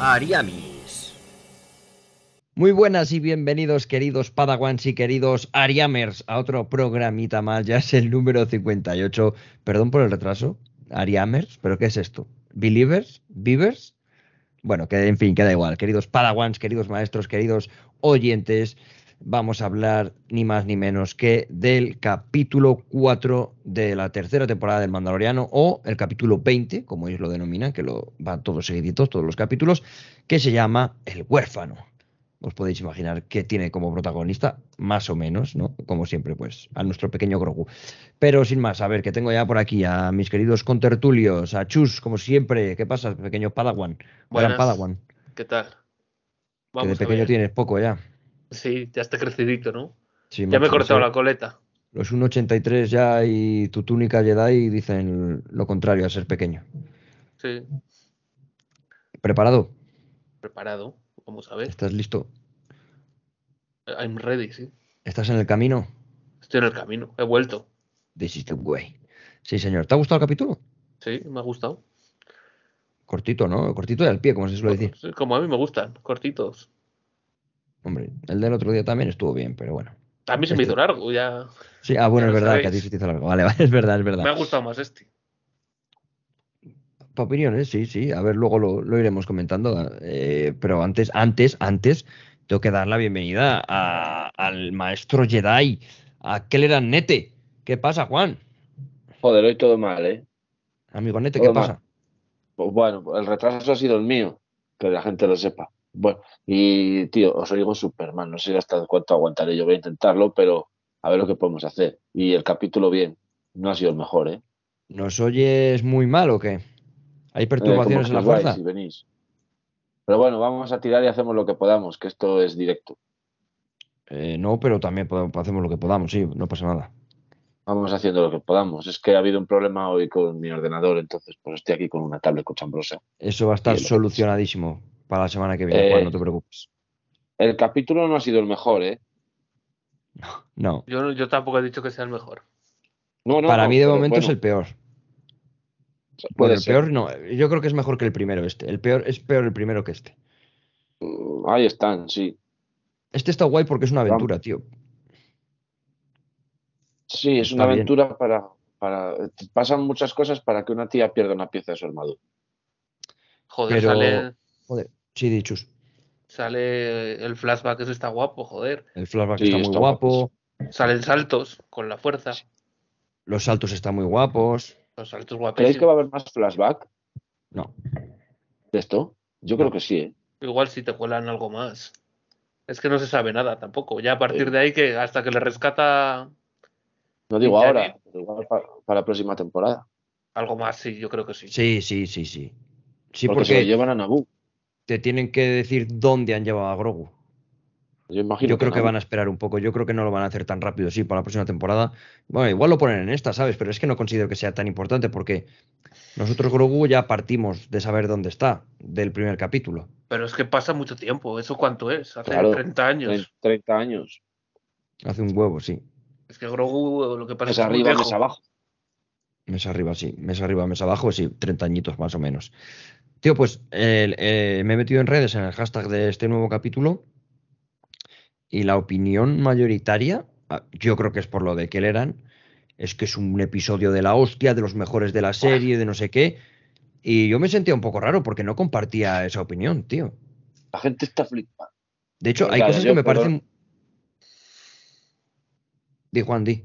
Ariamis. Muy buenas y bienvenidos, queridos Padawans y queridos Ariamers, a otro programita más. Ya es el número 58. Perdón por el retraso. Ariamers, ¿pero qué es esto? ¿Believers? ¿Beavers? Bueno, que en fin, queda igual. Queridos Padawans, queridos maestros, queridos oyentes, vamos a hablar ni más ni menos que del capítulo 4 de la tercera temporada del Mandaloriano o el capítulo 20, como ellos lo denominan, que lo van todos seguiditos, todos los capítulos, que se llama El huérfano. Os podéis imaginar que tiene como protagonista, más o menos, ¿no? Como siempre, pues, a nuestro pequeño Grogu. Pero sin más, a ver, que tengo ya por aquí a mis queridos contertulios, a Chus, como siempre. ¿Qué pasa, pequeño Padawan? Gran Padawan. ¿Qué tal? que de pequeño tienes poco ya. Sí, ya está crecidito, ¿no? Sí, ya me he cortado la coleta. Los 1,83 ya y tu túnica Jedi dicen lo contrario a ser pequeño. Sí. ¿Preparado? Preparado, vamos a ver. ¿Estás listo? I'm ready, sí. ¿Estás en el camino? Estoy en el camino, he vuelto. This is the way. Sí, señor. ¿Te ha gustado el capítulo? Sí, me ha gustado. Cortito, ¿no? Cortito y al pie, como se suele decir. como a mí me gustan, cortitos. Hombre, el del otro día también estuvo bien, pero bueno. A mí se me hizo este largo, ya. Sí, ah, bueno, es verdad que a ti se te hizo largo. Vale, vale, es verdad, es verdad. Me ha gustado más este. Para opiniones, sí, sí. A ver, luego lo, iremos comentando. Eh, pero antes, antes, antes, tengo que dar la bienvenida al maestro Jedi, a Keller Nete. ¿Qué pasa, Juan? Joder, hoy todo mal, ¿eh? Amigo Nete, ¿qué pasa? Pues bueno, el retraso ha sido el mío, que la gente lo sepa. Bueno, y tío, os digo Superman, no sé hasta cuánto aguantaré, yo voy a intentarlo, pero a ver lo que podemos hacer. Y el capítulo bien, no ha sido el mejor, ¿eh? ¿Nos oyes muy mal o qué? ¿Hay eh, perturbaciones en la fuerza? Si venís. Pero bueno, vamos a tirar y hacemos lo que podamos, que esto es directo. Eh, no, pero también podemos, hacemos lo que podamos, sí, no pasa nada. Vamos haciendo lo que podamos. Es que ha habido un problema hoy con mi ordenador, entonces pues estoy aquí con una tablet cochambrosa. Eso va a estar solucionadísimo para la semana que viene, no te preocupes. El capítulo no ha sido el mejor, ¿eh? No. Yo, yo tampoco he dicho que sea el mejor. No, no, para mí de momento es el peor. Bueno, el peor no. Yo creo que es mejor que el primero este. El peor es peor el primero que este. Mm, ahí están, sí. Este está guay porque es una aventura, tío. Sí, es una aventura para, para. Pasan muchas cosas para que una tía pierda una pieza de su armadura. Joder, sale. Joder, Sí, dichos. Sale el flashback, eso está guapo, joder. El flashback está muy guapo. Salen saltos con la fuerza. Los saltos están muy guapos. Los saltos. ¿Creéis que va a haber más flashback? No. ¿De esto? Yo creo que sí, ¿eh? Igual si te cuelan algo más. Es que no se sabe nada tampoco. Ya a partir de ahí que hasta que le rescata. No digo ahora, pero igual para, la próxima temporada. Algo más, sí, yo creo que sí. Sí, sí, sí, sí. Sí, porque, se llevan a Naboo te tienen que decir dónde han llevado a Grogu. Yo, imagino Yo creo que, van a esperar un poco. Yo creo que no lo van a hacer tan rápido, sí, para la próxima temporada. Bueno, igual lo ponen en esta, ¿sabes? Pero es que no considero que sea tan importante porque nosotros, Grogu, ya partimos de saber dónde está del primer capítulo. Pero es que pasa mucho tiempo. ¿Eso cuánto es? Hace 30 años. 30 años. Hace un huevo, sí. Es que Grogu lo que pasa es, es arriba, mes abajo. Mes arriba, sí. Mes arriba, mes abajo, sí. 30 añitos más o menos. Tío, pues eh, me he metido en redes en el hashtag de este nuevo capítulo y la opinión mayoritaria, ah, yo creo que es por lo de Kelleran, es que es un episodio de la hostia, de los mejores de la serie, de no sé qué. Y yo me sentía un poco raro porque no compartía esa opinión, tío. La gente está flipada. De hecho, hay cosas que me parecen. Di Juan, di.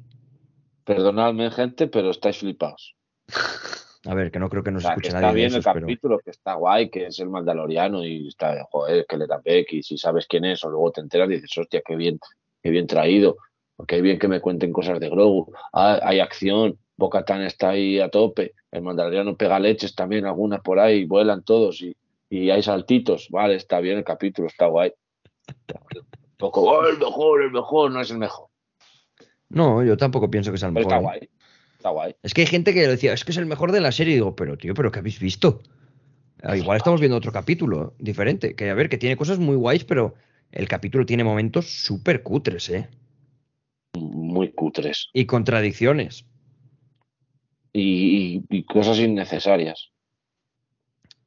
Perdonadme, gente, pero estáis flipados. A ver, que no creo que nos escuche nadie. Está bien el capítulo, que está guay, que es el Mandaloriano y está, joder, que le da y si sabes quién es, o luego te enteras y dices, hostia, qué bien, qué bien traído, porque hay bien que me cuenten cosas de Grogu. Ah, hay acción, Bocatán está ahí a tope, el Mandaloriano pega leches también, algunas por ahí, vuelan todos y, hay saltitos. Vale, está bien el capítulo, está guay. poco, oh, el mejor, el mejor, no es el mejor. No, yo tampoco pienso que sea el mejor. está ¿eh? guay. Está guay. Es que hay gente que decía, es que es el mejor de la serie. Y digo, pero tío, ¿pero qué habéis visto? Ah, igual estamos viendo otro capítulo diferente. Que a ver, que tiene cosas muy guays, pero el capítulo tiene momentos súper cutres, ¿eh? Muy cutres. Y contradicciones. Y, cosas innecesarias.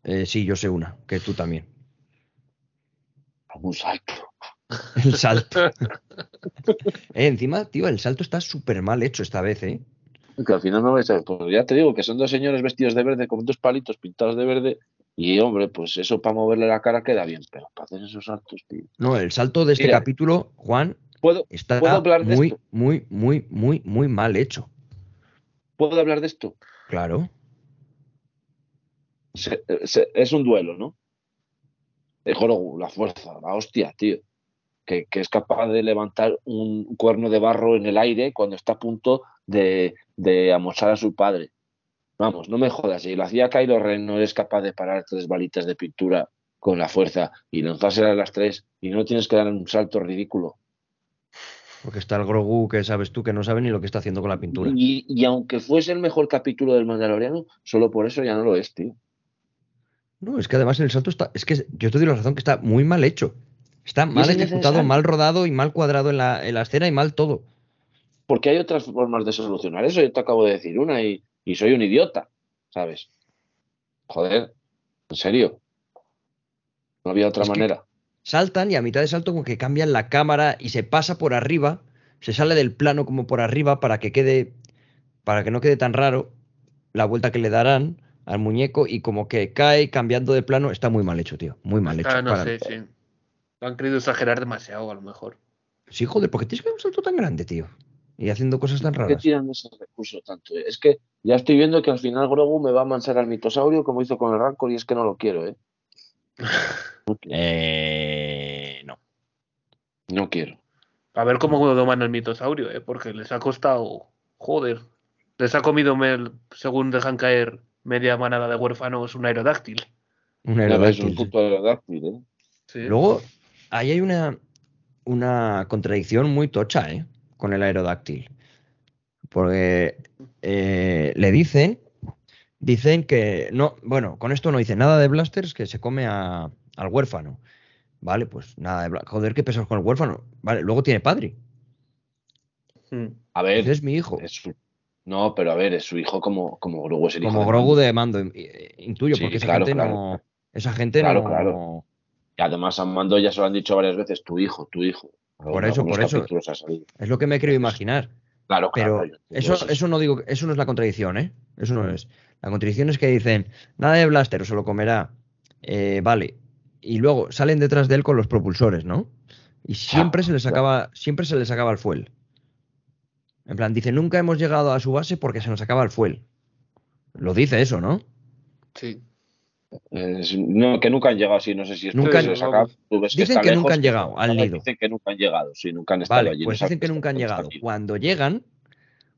Eh, sí, yo sé una, que tú también. Un salto. El salto. Eh, encima, tío, el salto está súper mal hecho esta vez, ¿eh? Que al final no vais a pues ya te digo que son dos señores vestidos de verde con dos palitos pintados de verde y hombre, pues eso para moverle la cara queda bien, pero para hacer esos saltos, tío. No, el salto de este Mira. capítulo, Juan, ¿Puedo, está ¿Puedo hablar de muy, esto? muy, muy, muy, muy mal hecho. ¿Puedo hablar de esto? Claro. Se- se- es un duelo, ¿no? De la fuerza, la hostia, tío. Que, que es capaz de levantar un cuerno de barro en el aire cuando está a punto de, de amosar a su padre. Vamos, no me jodas. Si lo hacía Kylo Ren, no eres capaz de parar tres balitas de pintura con la fuerza y lanzárselas a las tres y no tienes que dar un salto ridículo. Porque está el Grogu que sabes tú que no sabe ni lo que está haciendo con la pintura. Y, y aunque fuese el mejor capítulo del Mandaloriano, solo por eso ya no lo es, tío. No, es que además el salto está. Es que yo te doy la razón que está muy mal hecho. Está mal es ejecutado, mal rodado y mal cuadrado en la, en la escena y mal todo. Porque hay otras formas de solucionar eso. Yo te acabo de decir una y, y soy un idiota, ¿sabes? Joder, en serio. No había otra Es manera. Saltan y a mitad de salto como que cambian la cámara y se pasa por arriba, se sale del plano como por arriba para que quede, para que no quede tan raro la vuelta que le darán al muñeco y como que cae cambiando de plano. Está muy mal hecho, tío. Muy mal hecho. Ah, no para- sé, sí. Lo han querido exagerar demasiado, a lo mejor. Sí, joder, porque tienes que dar un salto tan grande, tío. Y haciendo cosas tan ¿Por qué raras. tiran ese recurso tanto? Es que ya estoy viendo que al final Grogu me va a mansar al mitosaurio como hizo con el Rancor y es que no lo quiero, ¿eh? Eh, no. No quiero. A ver cómo doman el mitosaurio, ¿eh? Porque les ha costado. Joder. Les ha comido, mel, según dejan caer media manada de huérfanos, un aerodáctil. Un aerodáctil, un puto aerodáctil, ¿eh? Sí. Luego, ahí hay una, una contradicción muy tocha, ¿eh? Con el aerodáctil. Porque eh, le dicen, dicen que no, bueno, con esto no dice nada de blasters que se come a- al huérfano. Vale, pues nada de Joder, qué pesados con el huérfano. Vale, luego tiene padre. Mm. A ver, Ese es mi hijo. es su- no, pero a ver, es su hijo como, como Grogu es el hijo Como de Grogu Mando. de mando, eh, intuyo, Sí, porque esa claro, gente claro. no. Esa gente Claro, no. Y además a Mando ya se lo han dicho varias veces, tu hijo, tu hijo. Por eso, por eso. capítulos ha salido. Es lo que me creo imaginar. Claro, Pero claro. entiendo eso, eso no digo, eso no es la contradicción, ¿eh? Eso no es. La contradicción es que dicen, nada de blaster, se lo comerá. Eh, vale. Y luego salen detrás de él con los propulsores, ¿no? Y siempre se les claro. acaba, siempre se les acaba el fuel. En plan, dice, nunca hemos llegado a su base porque se nos acaba el fuel. Lo dice eso, ¿no? Sí. Es- no, que nunca han llegado así, no sé si es Nunca han- tú ves Dicen que nunca han llegado al nido. Dicen que nunca han llegado, sí, nunca han estado Vale, allí. pues no dicen que nunca han llegado. el. Cuando llegan,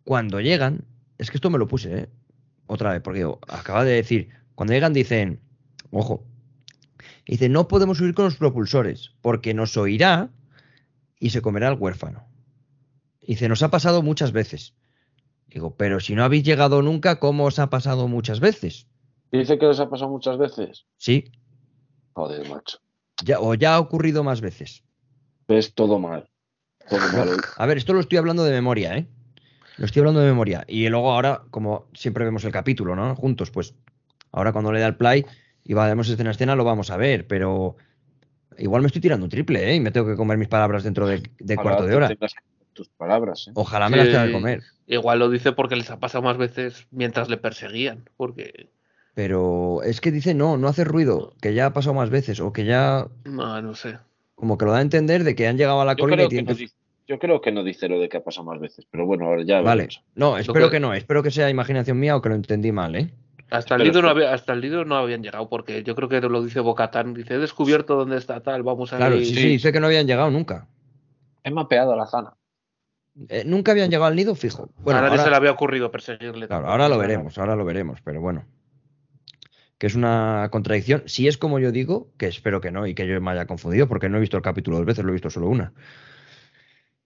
cuando llegan, es que esto me lo puse, ¿eh? Otra vez, porque acaba de decir, cuando llegan dicen, ojo, dice, no podemos subir con los propulsores, porque nos oirá y se comerá al huérfano. Dice, nos ha pasado muchas veces. Digo, pero si no habéis llegado nunca, ¿cómo os ha pasado muchas veces? Dice que les ha pasado muchas veces. Sí, Joder, macho. ya, o ya ha ocurrido más veces. Ves todo mal. Todo mal. A ver, esto lo estoy hablando de memoria, ¿eh? Lo estoy hablando de memoria. Y luego ahora, como siempre vemos el capítulo, ¿no? Juntos, pues ahora cuando le da el play y vayamos escena a escena lo vamos a ver, pero igual me estoy tirando un triple, ¿eh? Y me tengo que comer mis palabras dentro de, de Ojalá cuarto de hora. Tus palabras, ¿eh? Ojalá me las tenga que comer. Igual lo dice porque les ha pasado más veces mientras le perseguían. Porque. Pero es que dice, no, no hace ruido, que ya ha pasado más veces, o que ya No, no sé. como que lo da a entender de que han llegado a la Yo colina creo, y que tienen no que... dice, yo creo que no dice lo de que ha pasado más veces, pero bueno, ahora ya Vale, veremos. no, espero que- que no, espero que sea imaginación mía o que lo entendí mal, ¿eh? Hasta el, Lido no había, hasta el Lido no habían llegado, porque yo creo que lo dice Bocatán. Dice: He descubierto dónde está tal, vamos a Claro, ir". sí, sí, sí. dice que no habían llegado nunca. He mapeado la zona. Eh, nunca habían llegado al nido fijo. Bueno, a nadie ahora- se le había ocurrido perseguirle. Claro, ahora lo veremos, ahora lo veremos, pero bueno. Que es una contradicción. Si es como yo digo, que espero que no y que yo me haya confundido, porque no he visto el capítulo dos veces, lo he visto solo una.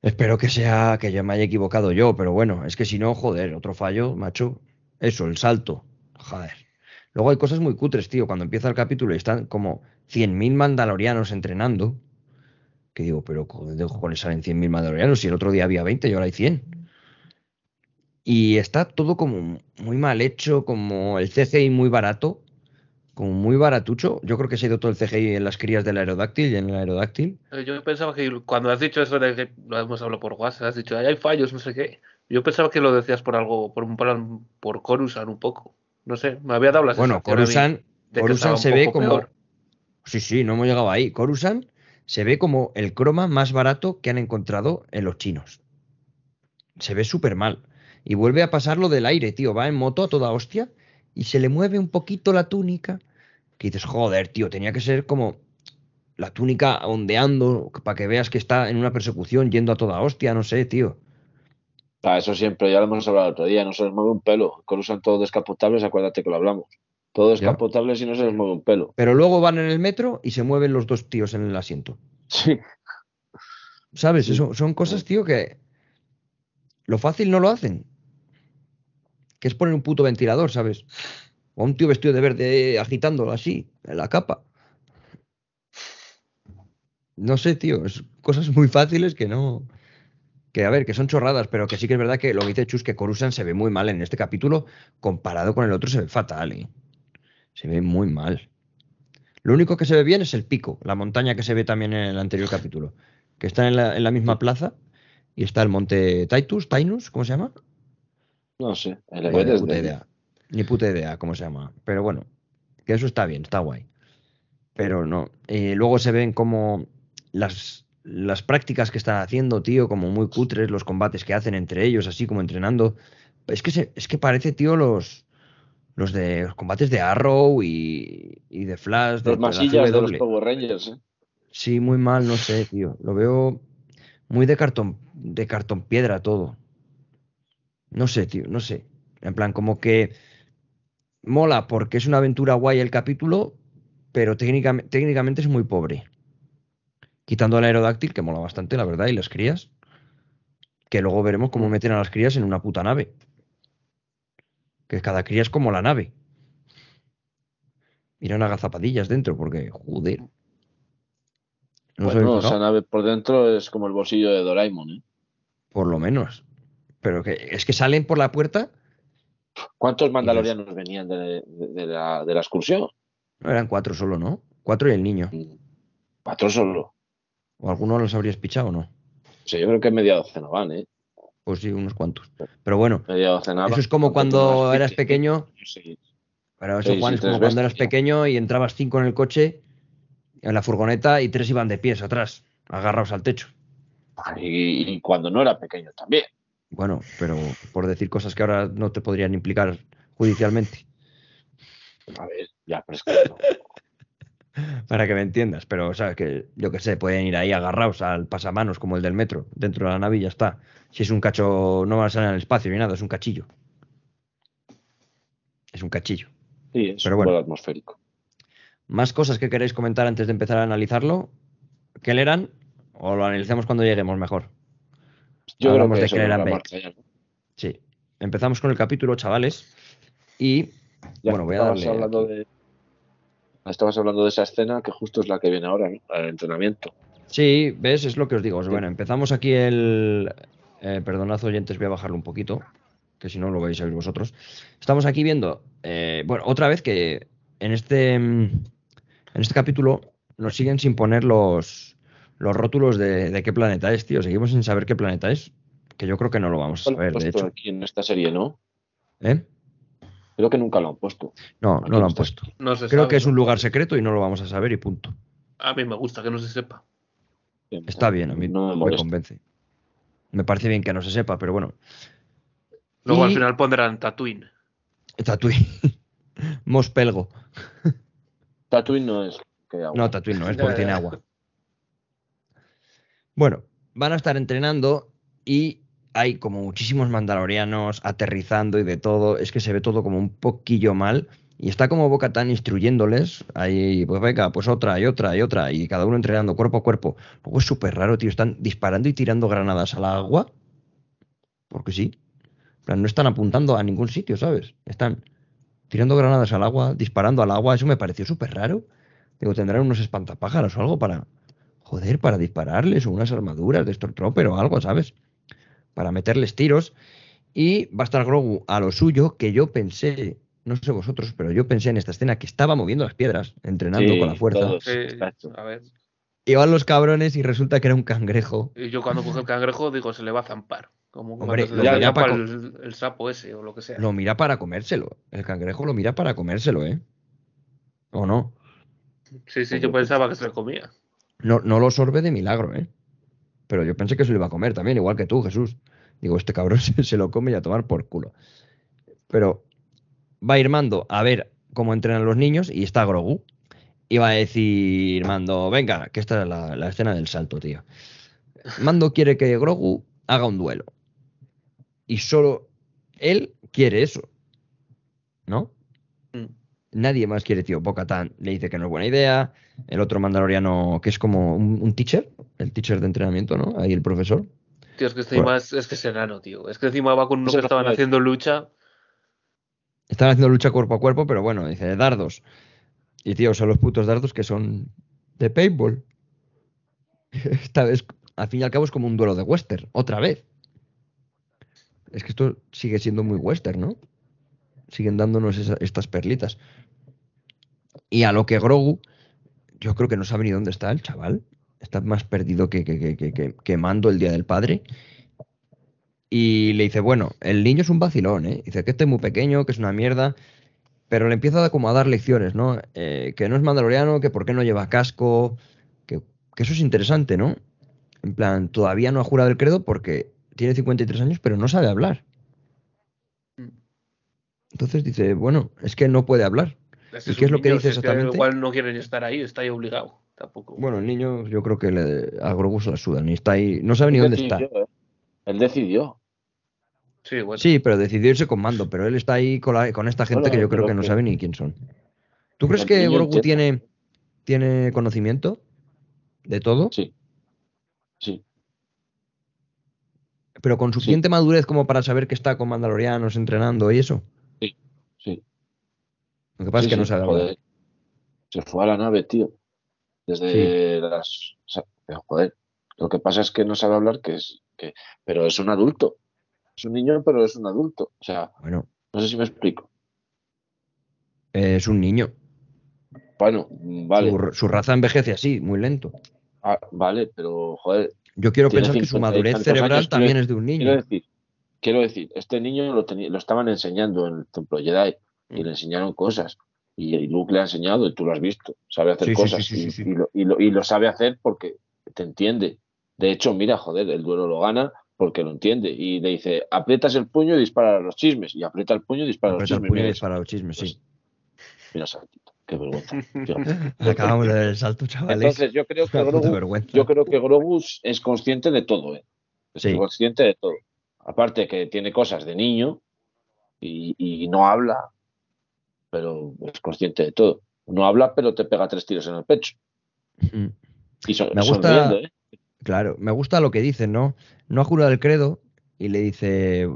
Espero que sea que yo me haya equivocado yo, pero bueno, es que si no, joder, otro fallo, macho. Eso, el salto. Joder. Luego hay cosas muy cutres, tío. Cuando empieza el capítulo y están como 100.000 mandalorianos entrenando. Que digo, pero ¿de cojones salen 100.000 mandalorianos? Si el otro día había 20 y ahora hay 100. Y está todo como muy mal hecho, como el CGI muy barato, como muy baratucho. Yo creo que se ha ido todo el CGI en las crías del aerodáctil y en el aerodáctil. Eh, Yo pensaba que cuando has dicho eso de que lo hemos hablado por WhatsApp, has dicho, "Ay, hay fallos, no sé qué. Yo pensaba que lo decías por algo, por un plan, por Coruscant un poco. No sé, me había dado la Bueno, estaba un se ve como. peor. Sí, sí, no hemos llegado ahí. Coruscant se ve como el croma más barato que han encontrado en los chinos. Se ve súper mal. Y vuelve a pasar lo del aire, tío. Va en moto a toda hostia y se le mueve un poquito la túnica. Que dices, joder, tío, tenía que ser como la túnica ondeando para que veas que está en una persecución yendo a toda hostia, no sé, tío. Ah, eso siempre, ya lo hemos hablado el otro día, no se les mueve un pelo. Coruscant todo descapotables, acuérdate que lo hablamos. Todo descapotables y no se les mueve un pelo. Pero luego van en el metro y se mueven los dos tíos en el asiento. Sí. ¿Sabes? Sí. Eso, son cosas, tío, que lo fácil no lo hacen. Que es poner un puto ventilador, ¿sabes? O un tío vestido de verde agitándolo así, en la capa. No sé, tío, es cosas muy fáciles que no. Que a ver, que son chorradas, pero que sí que es verdad que lo que dice Chus, que Coruscant se ve muy mal en este capítulo, comparado con el otro se ve fatal, ¿eh? Se ve muy mal. Lo único que se ve bien es el pico, la montaña que se ve también en el anterior capítulo, que está en la, en la misma plaza y está el monte Titus, Tainus, ¿cómo se llama? No sé. El de-. Ni puta idea cómo se llama. Pero bueno, que eso está bien, está guay. Pero no. Eh, luego se ven como las, las prácticas que están haciendo, tío, como muy cutres, los combates que hacen entre ellos, así como entrenando. Es que, se- es que parece, tío, los, los de los combates de Arrow y, y de Flash, de, Los de la masillas de los. Power Rangers, ¿eh? Sí, muy mal, no sé, tío. Lo veo muy de cartón, de cartón piedra todo. No sé, tío, no sé. En plan, como que mola porque es una aventura guay el capítulo, pero técnicamente, técnicamente es muy pobre. Quitando al aerodáctil, que mola bastante, la verdad, y las crías. Que luego veremos cómo meten a las crías en una puta nave. Que cada cría es como la nave. Irán agazapadillas dentro, porque, joder. No esa nave por dentro es como el bolsillo de Doraemon, ¿eh? Por lo menos. Pero que es que salen por la puerta, ¿Cuántos mandalorianos venían de, de- de la, de la excursión? no eran cuatro solo, ¿no? Cuatro y el niño. Cuatro solo. ¿O alguno los habrías pichado o no? Sí, yo creo que media docena van, ¿eh? Pues sí, unos cuantos. Pero bueno, Media docena eso es como cuando eras pequeño. sí. Pero eso, Sí, Juan, es como cuando eras pequeño y entrabas cinco en el coche, en la furgoneta, y tres iban de pies atrás, agarrados al techo. Y, y cuando no era pequeño también. Bueno, pero por decir cosas que ahora no te podrían implicar judicialmente, A ver, ya, pero es que no. para que me entiendas. Pero, ¿sabes? Que yo que sé, pueden ir ahí agarrados al pasamanos como el del metro, dentro de la nave y ya está. Si es un cacho, no van a salir al espacio ni nada, es un cachillo. Es un cachillo. Sí, es Pero un bueno. atmosférico. ¿Más cosas que queréis comentar antes de empezar a analizarlo? ¿Qué le eran? ¿O lo analizamos cuando lleguemos mejor? Yo Hablamos creo de que marca ya, ¿no? Sí. Empezamos con el capítulo, chavales. Y Ya bueno, voy a darle. hablando de Estabas hablando de esa escena que justo es la que viene ahora, ¿no? El entrenamiento. Sí, ves, es lo que os digo. Bueno, empezamos aquí el. Eh, perdonad, oyentes, voy a bajarlo un poquito, que si no lo vais a oír vosotros. Estamos aquí viendo, eh, bueno, otra vez que en este, mm, en este capítulo nos siguen sin poner los, los rótulos de, de qué planeta es, tío. Seguimos sin saber qué planeta es, que yo creo que no lo vamos a Lo han saber, de puesto hecho. aquí en esta serie, ¿no? ¿Eh? Creo que nunca lo han puesto. No, Aquí no lo han puesto. No se Creo sabe, que es un ¿no? lugar secreto y no lo vamos a saber y punto. A mí me gusta que no se sepa. Está bien, a mí no me convence. Me parece bien que no se sepa, pero bueno. Luego al final pondrán Tatooine. Tatooine. Mospelgo. Tatooine no es que agua. No, Tatooine no, es porque tiene agua. Bueno, van a estar entrenando y hay como muchísimos mandalorianos aterrizando y de todo. Es que se ve todo como un poquillo mal. Y está como Boca Tan instruyéndoles. Ahí, pues venga, pues otra y otra y otra. Y cada uno entrenando cuerpo a cuerpo. Luego es súper raro, tío. Están disparando y tirando granadas al agua. Porque sí. No están apuntando a ningún sitio, ¿sabes? Están tirando granadas al agua, disparando al agua. Eso me pareció súper raro. Digo, tendrán unos espantapájaros o algo para. Joder, para dispararles, o unas armaduras de Stormtrooper o algo, ¿sabes? Para meterles tiros. Y va a estar Grogu a lo suyo, que yo pensé no sé vosotros, pero yo pensé en esta escena que estaba moviendo las piedras, entrenando Sí, con la fuerza. todos. Sí, Exacto. a ver. Y van los cabrones y resulta que era un cangrejo. Y yo cuando coge el cangrejo digo, se le va a zampar. Como Hombre, lo mira el, el sapo ese o lo que sea. Lo mira para comérselo. El cangrejo lo mira para comérselo, ¿eh? ¿O no? Sí, sí, yo pensaba que se le comía. No, no lo sorbe de milagro, ¿eh? Pero yo pensé que se lo iba a comer también, igual que tú, Jesús. Digo, este cabrón se, se lo come y a tomar por culo. Pero va a ir Mando a ver cómo entrenan los niños y está Grogu. Y va a decir Mando, venga, que esta es la, la escena del salto, tío. Mando quiere que Grogu haga un duelo. Y solo él quiere eso. ¿No? Nadie más quiere, tío. Bo-Katan le dice que no es buena idea. El otro mandaloriano, que es como un, un teacher, el teacher de entrenamiento, ¿no? Ahí el profesor. Tío, es que encima Bueno. es, es que es enano, tío. Es que encima va con uno que estaban es- haciendo lucha. Están haciendo lucha cuerpo a cuerpo, pero bueno, dice, dardos. Y tío, son los putos dardos que son de paintball. Esta vez, al fin y al cabo, es como un duelo de western, otra vez. Es que esto sigue siendo muy western, ¿no? Siguen dándonos estas perlitas. Y a lo que Grogu, yo creo que no sabe ni dónde está el chaval. Está más perdido que, que, que, que, Mando el Día del Padre. Y le dice, bueno, el niño es un vacilón, ¿eh? Dice que este es muy pequeño, que es una mierda. Pero le empieza como a dar lecciones, ¿no? Eh, que no es mandaloriano, que por qué no lleva casco, que, que eso es interesante, ¿no? En plan, todavía no ha jurado el credo porque tiene 53 años, pero no sabe hablar. Entonces dice, bueno, es que no puede hablar. Es ¿Y es qué es lo que dice exactamente? igual no quieren estar ahí, está ahí obligado. Tampoco. Bueno, el niño yo creo que le, a Grogu se la suda, ni está ahí, no sabe ni dónde está. ¿eh? Él decidió. sí, bueno. Sí, pero decidió irse con mando, pero él está ahí con, la- con esta gente Bueno, que yo creo que no sabe ni quién son. ¿Tú crees que Grogu tiene, tiene conocimiento de todo? Sí. Sí. Pero con suficiente madurez como para saber que está con mandalorianos entrenando y eso. Lo que pasa Sí, es que no sí, sabe hablar. joder. Se fue a la nave, tío. Desde las. o sea, joder. Lo que pasa es que no sabe hablar, que es. Que, pero es un adulto. Es un niño, pero es un adulto. O sea, Bueno, no sé si me explico. eh, es un niño. Bueno, vale. Su, su raza envejece así, muy lento. Ah, vale, pero joder. Yo quiero pensar que su 50 y madurez cerebral años, también quiero- es de un Quiero niño. decir, quiero decir, este niño lo, lo estaban enseñando en el templo Jedi y le enseñaron cosas. Y, y Luke le ha enseñado y tú lo has visto. Sabe hacer Sí, cosas sí, sí, y, y lo, lo- y lo sabe hacer porque te entiende. De hecho, mira, joder, el duelo lo gana porque lo entiende. Y le dice, aprietas el puño y dispara a los chismes. Y aprieta el puño y dispara a los Aprieta el chismes. puño y dispara los chismes, sí. mira, Saltito, qué vergüenza. Acabamos de el salto, chavales. Entonces, yo creo que Grogu yo creo que Grogu es consciente de todo, ¿eh? Es consciente de todo. Aparte que tiene cosas de niño y, y no habla, pero es consciente de todo. No habla, pero te pega tres tiros en el pecho. Mm. Y son, Me gusta- ¿eh? Claro, me gusta lo que dicen, ¿no? No ha jurado el credo y le dice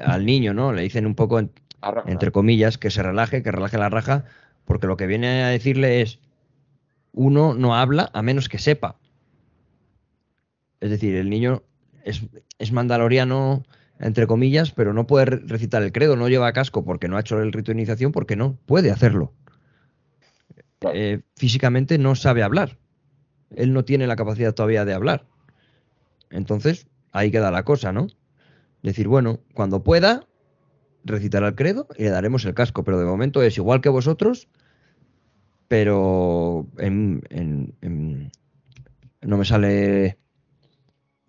al niño, ¿no? Le dicen un poco, en- entre comillas, que se relaje, que relaje la raja, porque lo que viene a decirle es, uno no habla a menos que sepa. Es decir, el niño es, es mandaloriano, entre comillas, pero no puede re- recitar el credo, no lleva casco porque no ha hecho el rito de iniciación, porque no puede hacerlo. Claro. Eh, físicamente no sabe hablar. Él no tiene la capacidad todavía de hablar. Entonces, ahí queda la cosa, ¿no? Decir, bueno, cuando pueda, recitará el credo y le daremos el casco, pero de momento es igual que vosotros, pero en, en- en- no me sale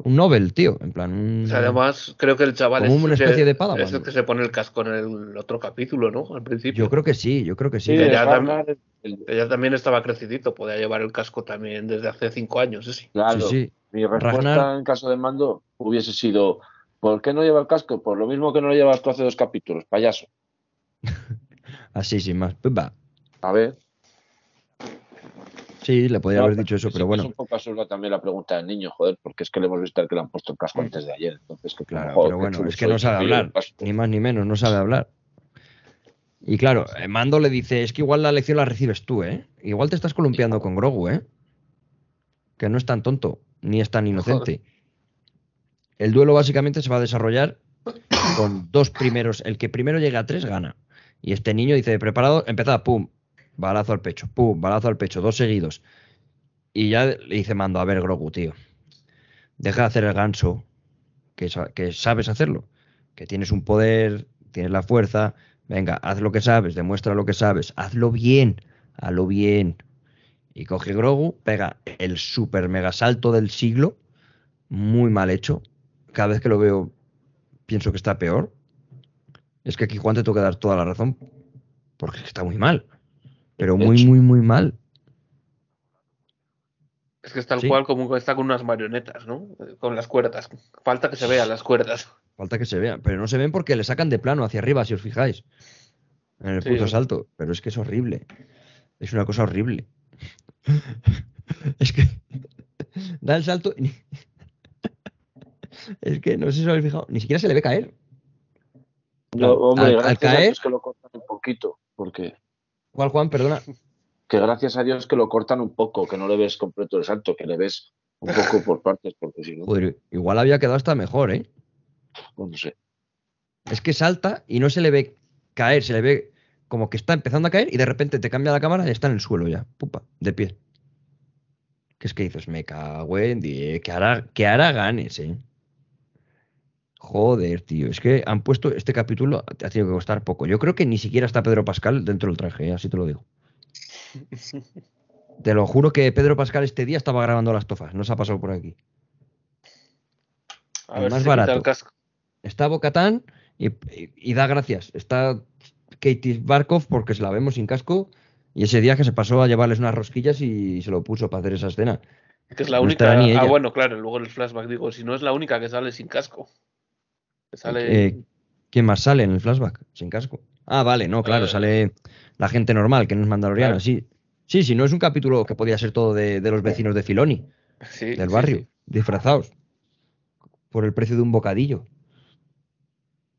un Nobel, tío, en plan un... O sea, además, creo que el chaval Como es, una el que- especie de Padawan. es el que se pone el casco en el otro capítulo, ¿no? Al principio. Yo creo que sí, yo creo que sí. Sí, que el ya Ragnar, el- Ella también estaba crecidito, podía llevar el casco también desde hace cinco años, sí. claro, Sí, sí. mi respuesta Ragnar- en caso de mando hubiese sido ¿por qué no lleva el casco? Por lo mismo que no lo llevas tú hace dos capítulos, payaso. Así, sin más. Pues va. A ver. Sí, le podría No, haber dicho eso, pero bueno. Es un poco absurda también la pregunta del niño, joder, porque es que le hemos visto que le han puesto el casco antes de ayer. Entonces, que Claro, joder, pero bueno, chulo es que no sabe hablar, ni más ni menos, no sabe hablar. Y claro, eh, Mando le dice, es que igual la lección la recibes tú, ¿eh? Igual te estás columpiando con Grogu, ¿eh? Que no es tan tonto, ni es tan inocente. El duelo básicamente se va a desarrollar con dos primeros. El que primero llegue a tres gana. Y este niño dice, preparado, empezaba, pum, balazo al pecho, pum, balazo al pecho, dos seguidos. Y ya le dice Mando, a ver, Grogu, tío, deja de hacer el ganso, que, que sabes hacerlo, que tienes un poder, tienes la fuerza, venga, haz lo que sabes, demuestra lo que sabes, hazlo bien, hazlo bien. Y coge Grogu, pega el super mega salto del siglo, muy mal hecho. Cada vez que lo veo, pienso que está peor. Es que aquí Juan te tengo que dar toda la razón, porque está muy mal, pero De muy, hecho. muy, muy mal. Es que es tal Sí. cual como que está con unas marionetas, ¿no? Eh, Con las cuerdas. Falta que se vean las cuerdas. Falta que se vean, pero no se ven porque le sacan de plano hacia arriba, si os fijáis. En el Sí. puto salto. Pero es que es horrible. Es una cosa horrible. es que da el salto. y es que no sé si os habéis fijado, ni siquiera se le ve caer. No, hombre, al- caer- Dios que lo cortan un poquito, porque ¿Cuál, Juan? Perdona. que gracias a Dios que lo cortan un poco, que no le ves completo el salto, que le ves un poco por partes, porque si no, Joder, igual había quedado hasta mejor, ¿eh? pues no sé. Es que salta y no se le ve caer, se le ve como que está empezando a caer y de repente te cambia la cámara y está en el suelo ya, pupa, de pie. Que es que dices, me cago en die, que hará, que hará ganes, eh. Joder, tío, es que han puesto este capítulo, ha tenido que costar poco. Yo creo que ni siquiera está Pedro Pascal dentro del traje, eh, así te lo digo. Te lo juro que Pedro Pascal este día estaba grabando las tofas, no se ha pasado por aquí. A El ver más si barato. el casco. Está Bocatán y, y- y da gracias. Está Katie Barkov porque se la vemos sin casco. Y ese día que se pasó a llevarles unas rosquillas y se lo puso para hacer esa escena. Que es la No única. Ah, bueno, claro, luego en el flashback digo, si no es la única que sale sin casco. Sale. Eh, ¿Quién más sale en el flashback? Sin casco. Ah, vale, no, claro, Eh. sale la gente normal, que no es mandaloriana, Claro. sí. Sí, sí, no es un capítulo que podía ser todo de, de los vecinos de Filoni, sí, del barrio, sí. disfrazados. Por el precio de un bocadillo.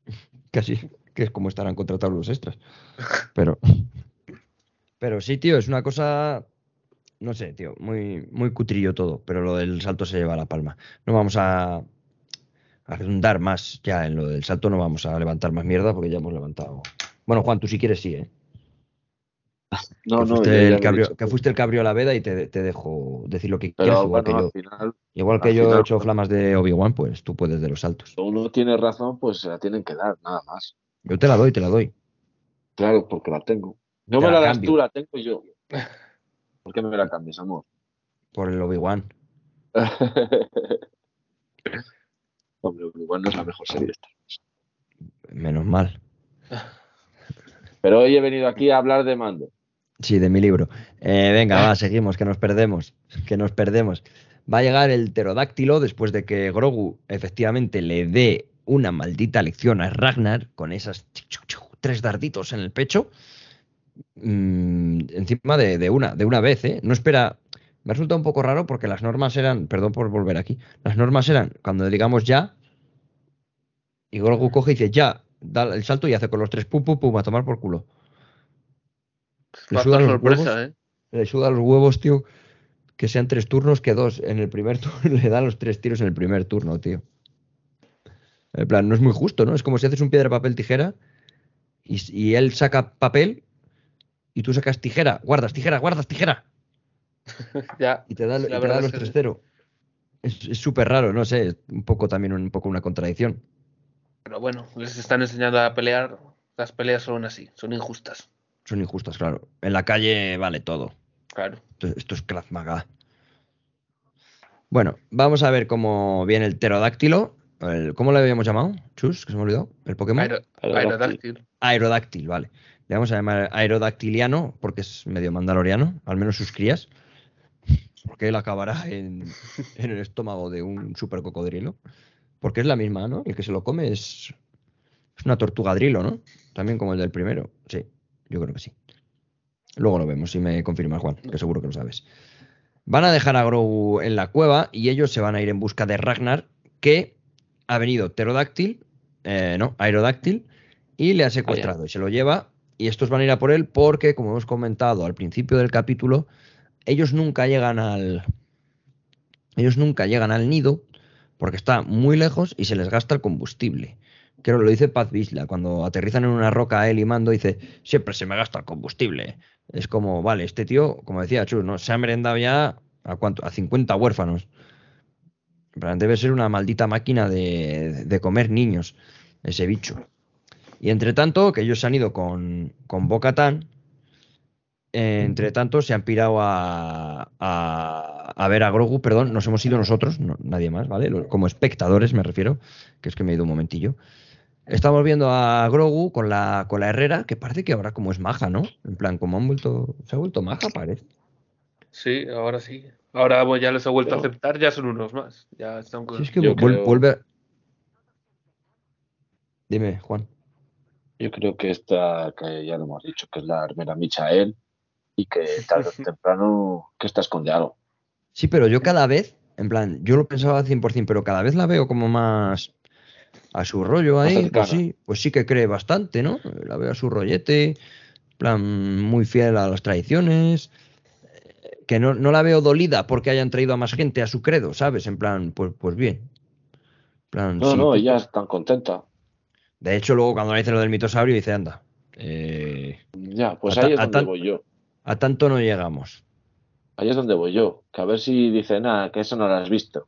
Casi, que es como estarán contratados los extras. Pero. Pero sí, tío, es una cosa. No sé, tío, muy, muy cutrillo todo, pero lo del salto se lleva la palma. No vamos a, a redundar más ya en lo del salto, no vamos a levantar más mierda porque ya hemos levantado. Bueno, Juan, tú si quieres sí, ¿eh? No, que, no, fuiste el cabrio, dicho. que fuiste el cabrio a la veda y te, te dejo decir lo que quieras, igual bueno, que yo. final, Igual que yo he hecho pues- flamas de Obi-Wan, pues tú puedes de los saltos. si uno tiene razón, pues se la tienen que dar, nada más. Yo te la doy, te la doy. Claro, porque la tengo. No Te me la la das tú, la tengo yo. ¿Por qué me la cambias, amor? Por el Obi-Wan. Hombre, igual no es la mejor serie esta. Menos mal. Pero hoy he venido aquí a hablar de mando. Sí, de mi libro. Eh, venga, va, seguimos, que nos perdemos. Que nos perdemos. Va a llegar el pterodáctilo después de que Grogu efectivamente le dé una maldita lección a Ragnar con esas tres darditos en el pecho. Mm, encima de, de una, de una vez, ¿eh? No espera. Me resulta un poco raro porque las normas eran, perdón por volver aquí, las normas eran cuando digamos ya, y Grogu coge y dice ya, da el salto y hace con los tres pum pum pum a tomar por culo. Le Factor sudan los sorpresa, huevos. ¿eh? Le suda los huevos, tío, que sean tres turnos que dos. En el primer turno le dan los tres tiros en el primer turno, tío. En plan, no es muy justo, ¿no? Es como si haces un piedra, papel, tijera y, y él saca papel y tú sacas tijera, guardas tijera, guardas tijera Ya. y te da, Sí, y la te da verdad los es que 3-0. Es es súper raro, no sé, es un poco también un poco una contradicción. Pero bueno, les están enseñando a pelear. Las peleas son así, son injustas. Son injustas, claro. En la calle vale todo. Claro. Esto, esto es Krav Maga. Bueno, vamos a ver cómo viene el pterodáctilo. El- ¿Cómo le habíamos llamado? Chus, que se me olvidó. ¿El Pokémon? Aero- Aerodáctil. Aerodáctil. Aerodáctil, vale. Le vamos a llamar aerodactiliano porque es medio mandaloriano, al menos sus crías. Porque él acabará en, en el estómago de un super cocodrilo. Porque es la misma, ¿no? El que se lo come es, es una tortugadrilo, ¿no? También como el del primero. Sí, yo creo que sí. Luego lo vemos, si me confirmas, Juan, que seguro que lo sabes. Van a dejar a Grogu en la cueva y ellos se van a ir en busca de Ragnar, que ha venido pterodáctil, eh, no, aerodáctil, y le ha secuestrado y se lo lleva. Y estos van a ir a por él porque, como hemos comentado al principio del capítulo, ellos nunca llegan al. Ellos nunca llegan al nido porque está muy lejos y se les gasta el combustible. Creo que lo dice Paz Bisla, cuando aterrizan en una roca él y Mando, dice, siempre se me gasta el combustible. Es como, vale, este tío, como decía Chus, ¿no? Se ha merendado ya a cuánto, a 50 huérfanos. Debe ser una maldita máquina de, de comer niños, ese bicho. Y entre tanto, que ellos se han ido con, con Bocatán, entre tanto se han pirado a, a, a ver a Grogu, perdón, nos hemos ido nosotros, no- nadie más, ¿vale? Como espectadores me refiero, que es que me he ido un momentillo. Estamos viendo a Grogu con la, con la Herrera, que parece que ahora como es maja, ¿no? En plan, como han vuelto, se ha vuelto maja, parece. Sí, ahora sí. Ahora pues, ya les he vuelto a aceptar, ya son unos más. Ya están con... Si es que Yo vuel- creo- vuelve Dime, Juan. Yo creo que esta, que ya lo hemos dicho, que es la armera Michael y que tarde o temprano que esta esconde algo. Sí, pero yo cada vez, en plan, yo lo pensaba al 100%, pero cada vez la veo como más a su rollo ahí. Pues sí, pues sí que cree bastante, ¿no? La veo a su rollete, en plan, muy fiel a las tradiciones. eh, Que no, no la veo dolida porque hayan traído a más gente a su credo, ¿sabes? En plan, pues, pues bien. Plan, No, sí, no, ella es tan contenta. De hecho, luego cuando le dice lo del mitosaurio, dice, anda, eh, Ya, pues A ahí es donde voy yo. A tanto no llegamos. Ahí es donde voy yo. Que a ver si dice nada, que eso no lo has visto.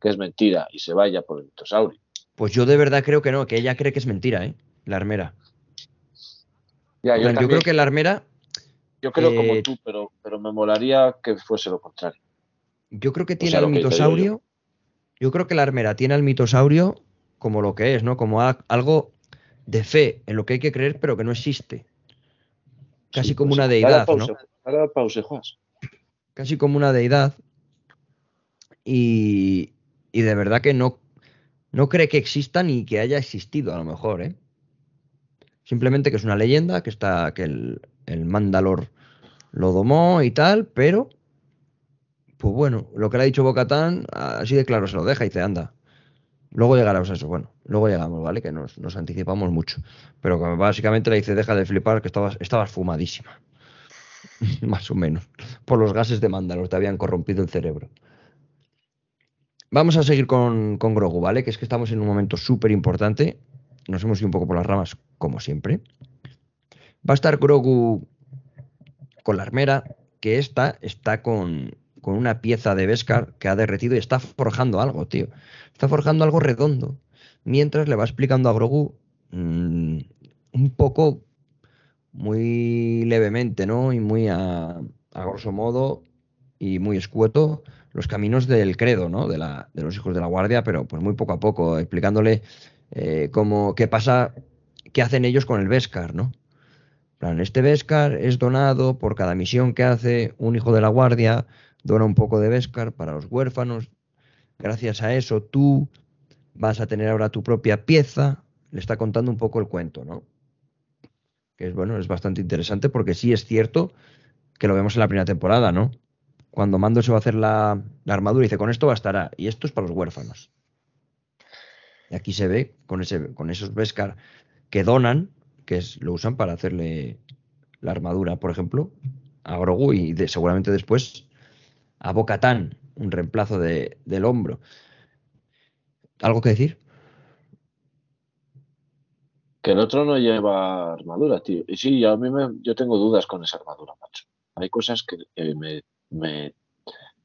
Que es mentira y se vaya por el mitosaurio. Pues yo de verdad creo que no, que ella cree que es mentira, ¿eh? La armera. Ya, yo, creo que la armera yo creo eh, como tú, pero, pero me molaría que fuese lo contrario. Yo creo que tiene sea, al mitosaurio. Yo creo que la armera tiene al mitosaurio como lo que es, ¿no? Como a- algo de fe, en lo que hay que creer, pero que no existe. Casi Sí, como pues, una deidad, ¿no? Juas. Casi como una deidad. Y, y de verdad que no, no cree que exista ni que haya existido, a lo mejor, ¿eh? Simplemente que es una leyenda, que está, que el, el Mandalor lo domó y tal, pero pues bueno, lo que le ha dicho Bocatán, así de claro se lo deja y dice, anda. Luego llegaremos a eso, bueno, luego llegamos, ¿vale? Que nos, nos anticipamos mucho. Pero básicamente le dice, deja de flipar, que estabas, estabas fumadísima. Más o menos. Por los gases de Mandalor, te habían corrompido el cerebro. Vamos a seguir con, con Grogu, ¿vale? Que es que estamos en un momento súper importante. Nos hemos ido un poco por las ramas, como siempre. Va a estar Grogu con la armera, que esta está con, con una pieza de Beskar que ha derretido y está forjando algo, tío. Está forjando algo redondo. Mientras le va explicando a Grogu mm, un poco, muy levemente, ¿no? Y muy a, a grosso modo y muy escueto los caminos del credo, ¿no? De, la, de los hijos de la guardia, pero pues muy poco a poco, explicándole eh, cómo, qué pasa, qué hacen ellos con el Beskar, ¿no? Plan, este Beskar es donado por cada misión que hace un hijo de la guardia, dona un poco de Beskar para los huérfanos. Gracias a eso tú vas a tener ahora tu propia pieza. Le está contando un poco el cuento, ¿no? Que es bueno, es bastante interesante porque sí es cierto que lo vemos en la primera temporada, ¿no? Cuando Mando se va a hacer la, armadura, dice, con esto bastará. Y esto es para los huérfanos. Y aquí se ve con esos Beskar que donan, que es, lo usan para hacerle la armadura, por ejemplo, a Grogu y de- seguramente después a Bocatán, un reemplazo de- del hombro. ¿Algo que decir? Que el otro no lleva armadura, tío. Y sí, a mí me, yo tengo dudas con esa armadura, macho. Hay cosas que, me, me,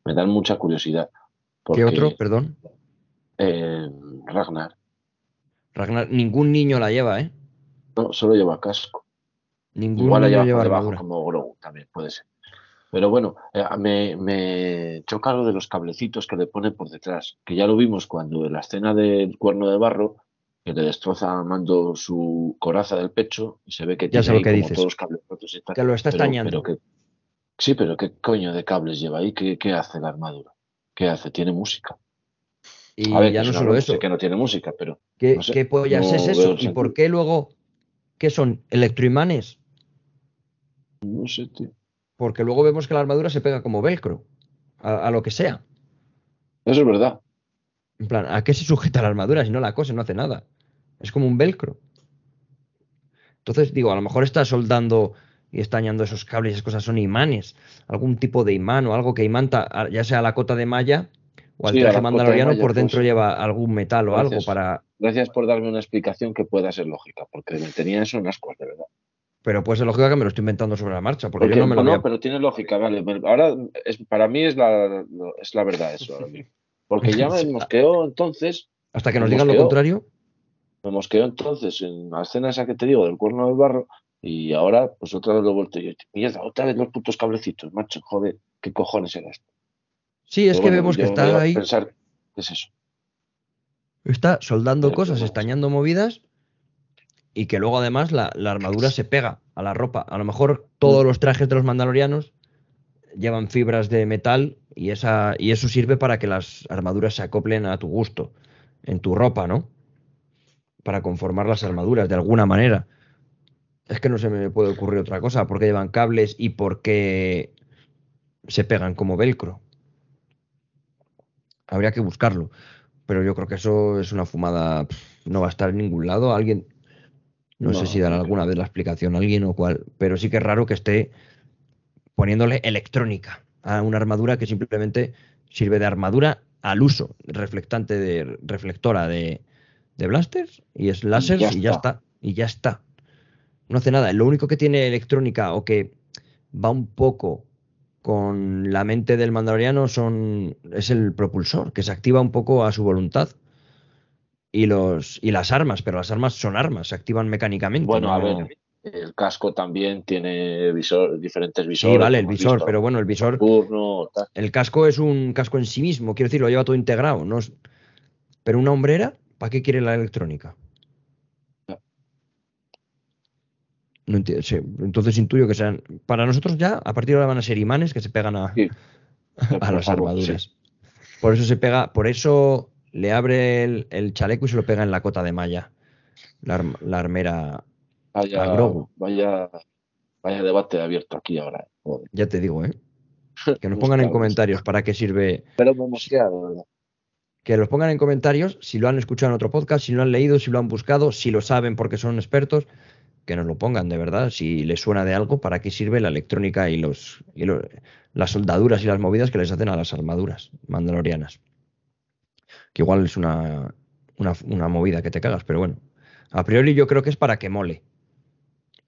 me dan mucha curiosidad. Porque, ¿Qué otro? Perdón. eh, Ragnar Ragnar, ningún niño la lleva, ¿eh? no, solo lleva casco. Ningún Igual la lleva lleva por debajo armadura. como Grogu también, puede ser. Pero bueno, eh, me, me choca lo de los cablecitos que le pone por detrás, que ya lo vimos cuando en la escena del cuerno de barro, que le destroza Mando su coraza del pecho y se ve que Ya tiene que como dices. todos los cables rotos y tal. Que lo está estañando. pero que- sí, pero ¿qué coño de cables lleva ahí? ¿Qué, qué hace la armadura? ¿Qué hace? Tiene música. Y A ver, ya no solo eso. sé que no tiene música, pero ¿Qué, no sé, qué pollas no es eso? ¿Y por qué luego? ¿Qué son? ¿Electroimanes? no sé, tío. Porque luego vemos que la armadura se pega como velcro. A, a lo que sea. Eso es verdad. En plan, ¿a qué se sujeta la armadura si no la cosa no hace nada? Es como un velcro. Entonces, digo, a lo mejor está soldando y estañando esos cables y esas cosas son imanes. Algún tipo de imán o algo que imanta, ya sea la cota de malla O al Sí, traje de mandaloriano malla, por dentro pues, lleva algún metal o algo para. Gracias por darme una explicación que pueda ser lógica, porque me tenía eso en ascuas, de verdad. Pero pues es lógico que me lo estoy inventando sobre la marcha, porque, Porque, yo no me lo no, había- pero tiene lógica, vale. Ahora, es, para mí es la, es la verdad eso. ahora mismo. Porque ya me Sí. mosqueó entonces, Hasta que nos digan lo contrario. me mosqueó entonces en la escena esa que te digo del cuerno del barro, y ahora, pues otra vez lo he vuelto yo. Mierda, otra vez los putos cablecitos, macho, joder, ¿qué cojones era esto? Sí, es Pero que bueno, vemos que está ahí, Pensar, ¿qué es eso? está soldando Pero, cosas, estañando movidas y que luego además la, la armadura se pega a la ropa. A lo mejor todos Mm. los trajes de los mandalorianos llevan fibras de metal y, esa, y eso sirve para que las armaduras se acoplen a tu gusto, en tu ropa, ¿no? Para conformar las armaduras de alguna manera. Es que no se me puede ocurrir otra cosa, porque llevan cables y por qué se pegan como velcro. Habría que buscarlo. Pero yo creo que eso es una fumada. No va a estar en ningún lado. Alguien. No, sé si dará no alguna vez la explicación a alguien o cuál. Pero sí que es raro que esté poniéndole electrónica a una armadura que simplemente sirve de armadura al uso, reflectante de reflectora de, de blasters y es láser y ya está. está. Y ya está. No hace nada. Lo único que tiene electrónica o que va un poco con la mente del mandaloriano son es el propulsor, que se activa un poco a su voluntad. Y los y las armas, pero las armas son armas, se activan mecánicamente. Bueno, a ver, el casco también tiene visor, diferentes visores. Sí, vale, el visor, visto, pero bueno, el visor Turno. El casco es un casco en sí mismo, quiero decir, lo lleva todo integrado. No. Pero una hombrera, ¿para qué quiere la electrónica? No entiendo. sí, Entonces intuyo que sean. Para nosotros ya, a partir de ahora van a ser imanes que se pegan a, Sí. a las armaduras. Por eso se pega, por eso le abre el, el chaleco y se lo pega en la cota de malla. La, arm- la armera, Vaya, Grogu. vaya, vaya debate abierto aquí ahora. eh, joder. ya te digo, ¿eh? Que nos pongan en comentarios para qué sirve Pero me mosquea, de verdad. que los pongan en comentarios si lo han escuchado en otro podcast, si lo han leído, si lo han buscado, si lo saben porque son expertos, que nos lo pongan de verdad, si les suena de algo, para qué sirve la electrónica y los, y lo- las soldaduras y las movidas que les hacen a las armaduras mandalorianas. Que igual es una, una, una movida que te cagas, pero bueno. A priori yo creo que es para que mole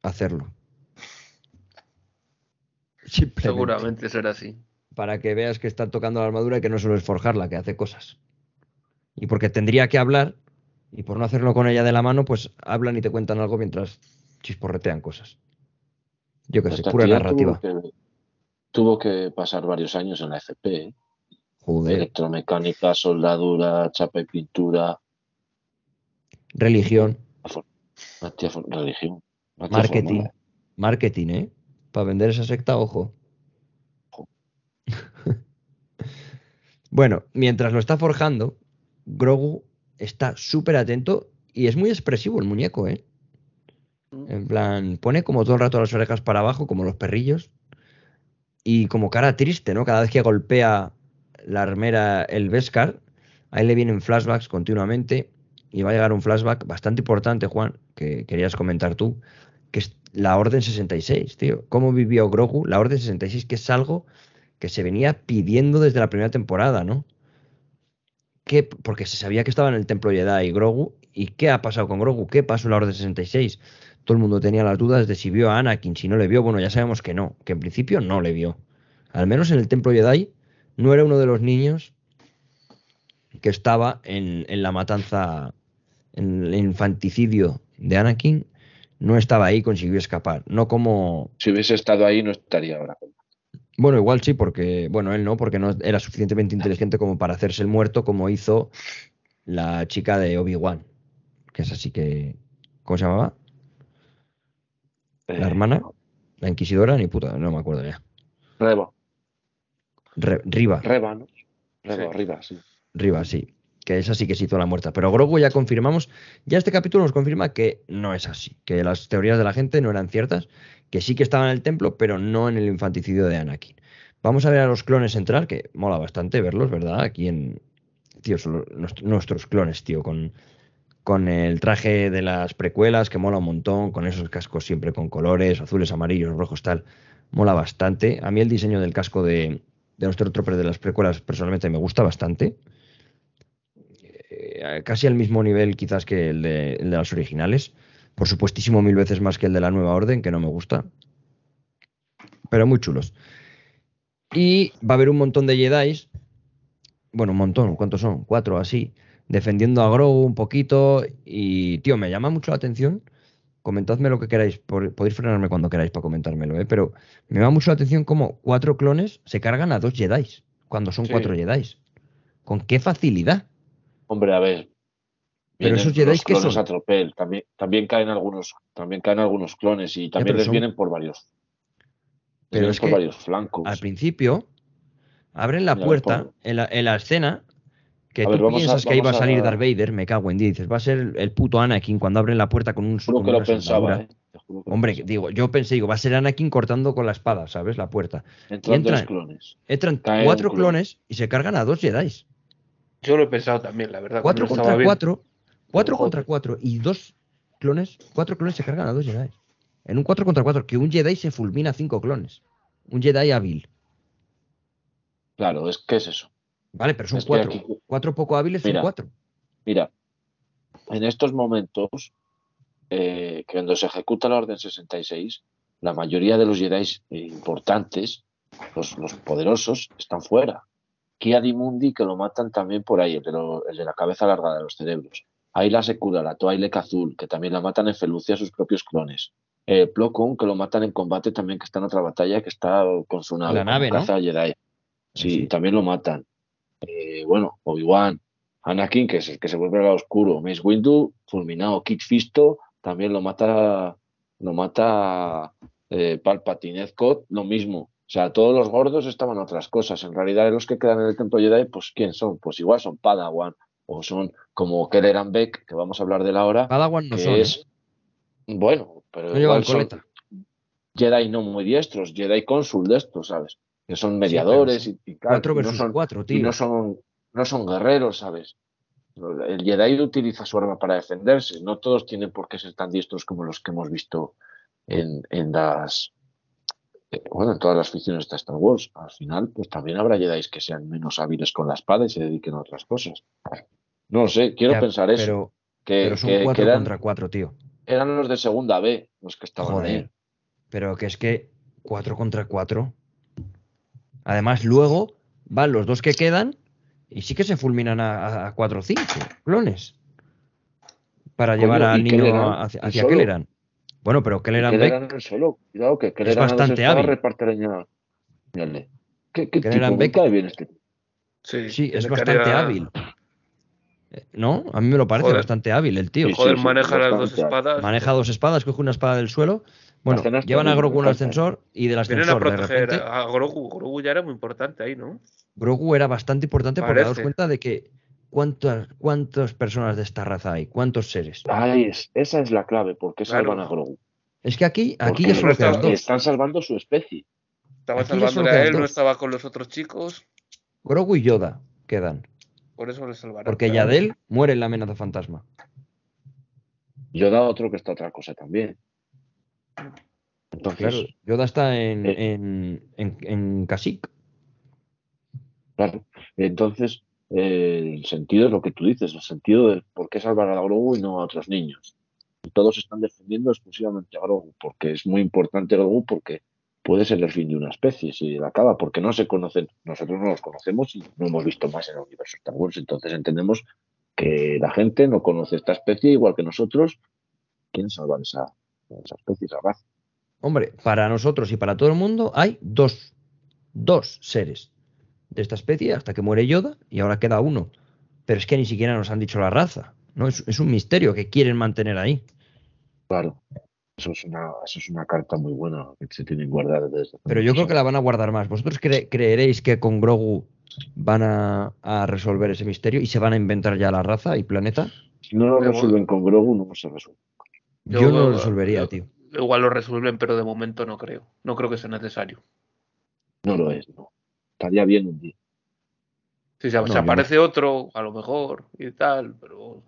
hacerlo. Seguramente será así. para que veas que están tocando la armadura y que no solo es forjarla, que hace cosas. Y porque tendría que hablar, y por no hacerlo con ella de la mano, pues hablan y te cuentan algo mientras chisporretean cosas. Yo qué sé, pura narrativa. Tuvo que, tuvo que pasar varios años en la FP. ¿eh? Joder, Electromecánica, soldadura, chapa y pintura, religión, religión. marketing, marketing, ¿eh? Para vender esa secta, ojo. bueno, mientras lo está forjando, Grogu está súper atento y es muy expresivo el muñeco, ¿eh? En plan, pone como todo el rato las orejas para abajo, como los perrillos. Y como cara triste, ¿no? Cada vez que golpea la armera el Beskar, a él le vienen flashbacks continuamente. Y va a llegar un flashback bastante importante, Juan, que querías comentar tú, que es la Orden 66, tío. ¿Cómo vivió Grogu la Orden 66? Que es algo que se venía pidiendo desde la primera temporada, ¿no? ¿Qué? Porque se sabía que estaba en el Templo Jedi Grogu. ¿Y qué ha pasado con Grogu? ¿Qué pasó en la Orden 66? todo el mundo tenía las dudas de si vio a Anakin, si no le vio, bueno, ya sabemos que no, que en principio no le vio. Al menos en el Templo Jedi no era uno de los niños que estaba en, en la matanza, en el infanticidio de Anakin, no estaba ahí, consiguió escapar. No como, Si hubiese estado ahí, no estaría ahora. bueno, igual sí, porque, bueno, él no, porque no era suficientemente inteligente como para hacerse el muerto, como hizo la chica de Obi-Wan, que es así que, ¿cómo se llamaba? Eh, La hermana, la inquisidora, ni puta, no me acuerdo ya. Reba, Re- Riva, Reba, ¿no? Reba, Sí. arriba, sí. Riva, sí. Que esa sí que se hizo la muerta. Pero Grogu ya confirmamos, ya este capítulo nos confirma que no es así, que las teorías de la gente no eran ciertas, que sí que estaba en el templo, pero no en el infanticidio de Anakin. Vamos a ver a los clones entrar, que mola bastante verlos, ¿verdad? Aquí en... Tío, son los- nuestro- nuestros clones, tío, con, con el traje de las precuelas, que mola un montón, con esos cascos siempre con colores, azules, amarillos, rojos, tal. Mola bastante. A mí el diseño del casco de, de los Stormtroopers de las precuelas personalmente me gusta bastante. Eh, casi al mismo nivel quizás que el de, el de las originales. Por supuestísimo mil veces más que el de la Nueva Orden, que no me gusta. Pero muy chulos. Y va a haber un montón de Jedi. Bueno, un montón, ¿cuántos son? Cuatro así. Defendiendo a Grogu un poquito. Y, tío, me llama mucho la atención. Comentadme lo que queráis. por- podéis frenarme cuando queráis para comentármelo, ¿eh? Pero me llama mucho la atención cómo cuatro clones se cargan a dos Jedi. Cuando son Sí. cuatro Jedi. ¿Con qué facilidad? Hombre, a ver. Pero esos Jedi, los ¿qué clones son? También, también caen algunos, también caen algunos clones y también les son- vienen por varios. Pero es por que varios flancos. Al principio, abren la puerta por- en la, en la escena que A tú ver, vamos a- piensas que ahí va a salir Darth Vader, me cago en 10. Dices, va a ser el puto Anakin cuando abren la puerta con un con que lo pensaba. ¿eh? Juro que Hombre, pensaba. digo, yo pensé, digo, va a ser Anakin cortando con la espada, ¿sabes? La puerta. Entran entran- dos clones. Entran cuatro clon. clones y se cargan a dos Jedi. Yo lo he pensado también, la verdad. Cuatro contra cuatro. Cuatro contra cuatro. Y dos clones. Cuatro clones se cargan a dos Jedi. En un cuatro contra cuatro. Que un Jedi se fulmina a cinco clones. Un Jedi hábil. Claro, es que es eso. Vale, pero son Es cuatro. aquí- Cuatro poco hábiles son cuatro. Mira, en estos momentos, eh, cuando se ejecuta la Orden 66, la mayoría de los Jedi importantes, los, los poderosos, están fuera. Kia Mundi, que lo matan también por ahí, el de, lo- el de la cabeza larga de los cerebros. Ahí la Secura, la Toailec Azul, que también la matan en Felucia a sus propios clones. Eh, Plo Koon, que lo matan en combate también, que está en otra batalla, que está con su nave, La nave, ¿no? caza Jedi. Sí, Sí. también lo matan. Eh, bueno, Obi-Wan, Anakin, que es el que se vuelve al oscuro. Mace Windu, fulminado. Kit Fisto, también lo mata, lo mata eh, Palpatine. Cod, lo mismo. O sea, todos los gordos estaban otras cosas. En realidad, los que quedan en el Templo Jedi, pues ¿quién son? Pues igual son Padawan, o son como Kelleran Beck, que vamos a hablar de la ahora, Padawan no que son. ¿eh? es, bueno, pero No igual son. Jedi no muy diestros, Jedi cónsul de estos, ¿sabes? Que son mediadores y, y Cuatro y no versus son- cuatro, y tío. no son, no son guerreros, ¿sabes? El Jedi utiliza su arma para defenderse. No todos tienen por qué ser tan diestros como los que hemos visto en, en las. eh, Bueno, en todas las ficciones de Star Wars. Al final, pues también habrá Jedi que sean menos hábiles con la espada y se dediquen a otras cosas. No lo sé, quiero Ya, pensar eso. Pero, que, pero son que- que cuatro eran, contra cuatro, tío. eran los de segunda B los que estaban Joder. ahí. Pero que es que cuatro contra cuatro. Además, luego van los dos que quedan y sí que se fulminan a, a cuatro o cinco clones. Para Coño, llevar al ¿y niño Kelleran? hacia. Kelleran. Bueno, pero Kelleran que Beck, eran el solo. Cuidado, que Kelleran bastante hábil. reparte leña. Mírale. ¿Qué, qué Kelleran tipo? Me Beck- cae bien este. Sí, sí, es bastante carrera- hábil. Eh, ¿No? A mí me lo parece Joder. bastante hábil el tío. Joder, sí, maneja las dos espadas. Maneja dos espadas, coge una espada del suelo. Bueno, llevan a Grogu un encanta. ascensor y del Vienen a ascensor de proteger repente a Grogu. Grogu ya era muy importante ahí, ¿no? Grogu era bastante importante porque daos cuenta de que cuántas, cuántas personas de esta raza hay, cuántos seres. Ahí es, esa es la clave. ¿Por qué Claro. salvan a Grogu? Es que aquí, aquí ya solo quedan dos. están salvando su especie. Estaba Aquí salvándole a él, no estaba con los otros chicos. Grogu y Yoda quedan. Por eso le salvaron. Porque claro. Yadel muere en la amenaza fantasma. Yo da otro que está otra cosa también. Entonces, Claro, Yoda está en, Eh. en, en, en Kashyyyk. claro. Entonces, eh, el sentido es lo que tú dices, el sentido de por qué salvar a Grogu y no a otros niños. Todos están defendiendo exclusivamente a Grogu, porque es muy importante Grogu, porque puede ser el fin de una especie si la acaba, porque no se conocen, nosotros no los conocemos y no hemos visto más en el universo Star Wars, entonces entendemos que la gente no conoce esta especie igual que nosotros, quieren salvar esa, esa especie, esa raza. Hombre, para nosotros y para todo el mundo hay dos, dos seres de esta especie hasta que muere Yoda y ahora queda uno. Pero es que ni siquiera nos han dicho la raza. ¿no? Es, es un misterio que quieren mantener ahí. Claro. Eso es una, eso es una carta muy buena que se tiene guardada desde. Pero yo creo que la van a guardar más. ¿Vosotros cre- creeréis que con Grogu van a, a resolver ese misterio y se van a inventar ya la raza y planeta? Si no lo resuelven con Grogu, no se resuelve. Yo, Yo- no lo resolvería, yo- tío. Igual lo resuelven, pero de momento no creo. No creo que sea necesario. No lo es, no. Estaría bien un día. Si se, No, se aparece otro, a lo mejor, y tal, pero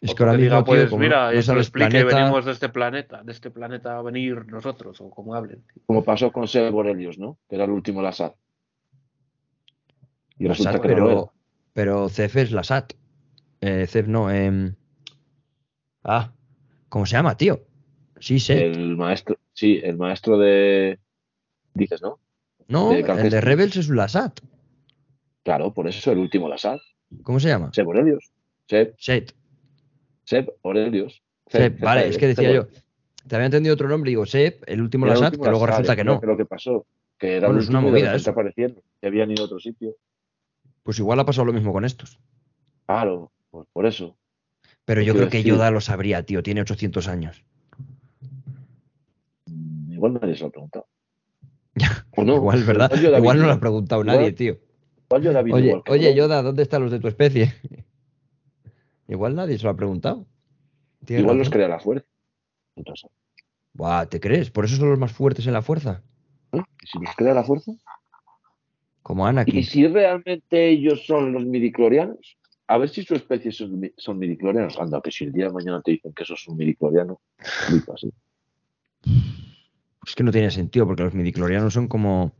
Es que ahora diga, tío, pues como mira, no eso sabes explique, planeta- venimos de este planeta, de este planeta a venir nosotros, o como hablen. Como pasó con Seb Borelius, ¿no? Que era el último Lasat. Y La resulta SAT, que no lo pero, era. pero CEF es la SAT. Eh, CEF no. em, Ah, ¿cómo se llama, tío? Sí, sé. El maestro, sí, el maestro de. Dices, ¿no? no, de el de. Rebels es la SAT. Claro, por eso el último Lasat. ¿Cómo se llama? Seb Borelius. Seb. Seb. Sep, Seb, vale, Seb, es que decía Seb yo. Te había entendido otro nombre, digo Sep, el último Era la el SAT, último que luego Lasat, resulta que no. que lo que pasó, que era Bueno, es una y movida eso. aparecieron, que habían ido a otro sitio. Pues igual ha pasado lo mismo con estos. Claro, pues por eso. Pero yo creo que decir- Yoda lo sabría, tío. Tiene 800 años. Mm, Igual nadie se lo ha preguntado. O no, igual, ¿verdad? igual no lo ha preguntado igual- nadie, tío. igual Yoda Oye, igual oye. Yoda, ¿dónde están los de tu especie? igual nadie se lo ha preguntado. Igual los razón. crea la fuerza. Entonces, Buah, ¿te crees? ¿Por eso son los más fuertes en la fuerza? ¿eh? ¿Y si los crea la fuerza? Como Anakin. ¿Y si realmente ellos son los midiclorianos? A ver si su especie son, son midiclorianos. Anda, que si el día de mañana te dicen que eso es un midicloriano, flipas, ¿eh? Es que no tiene sentido, porque los midiclorianos son como.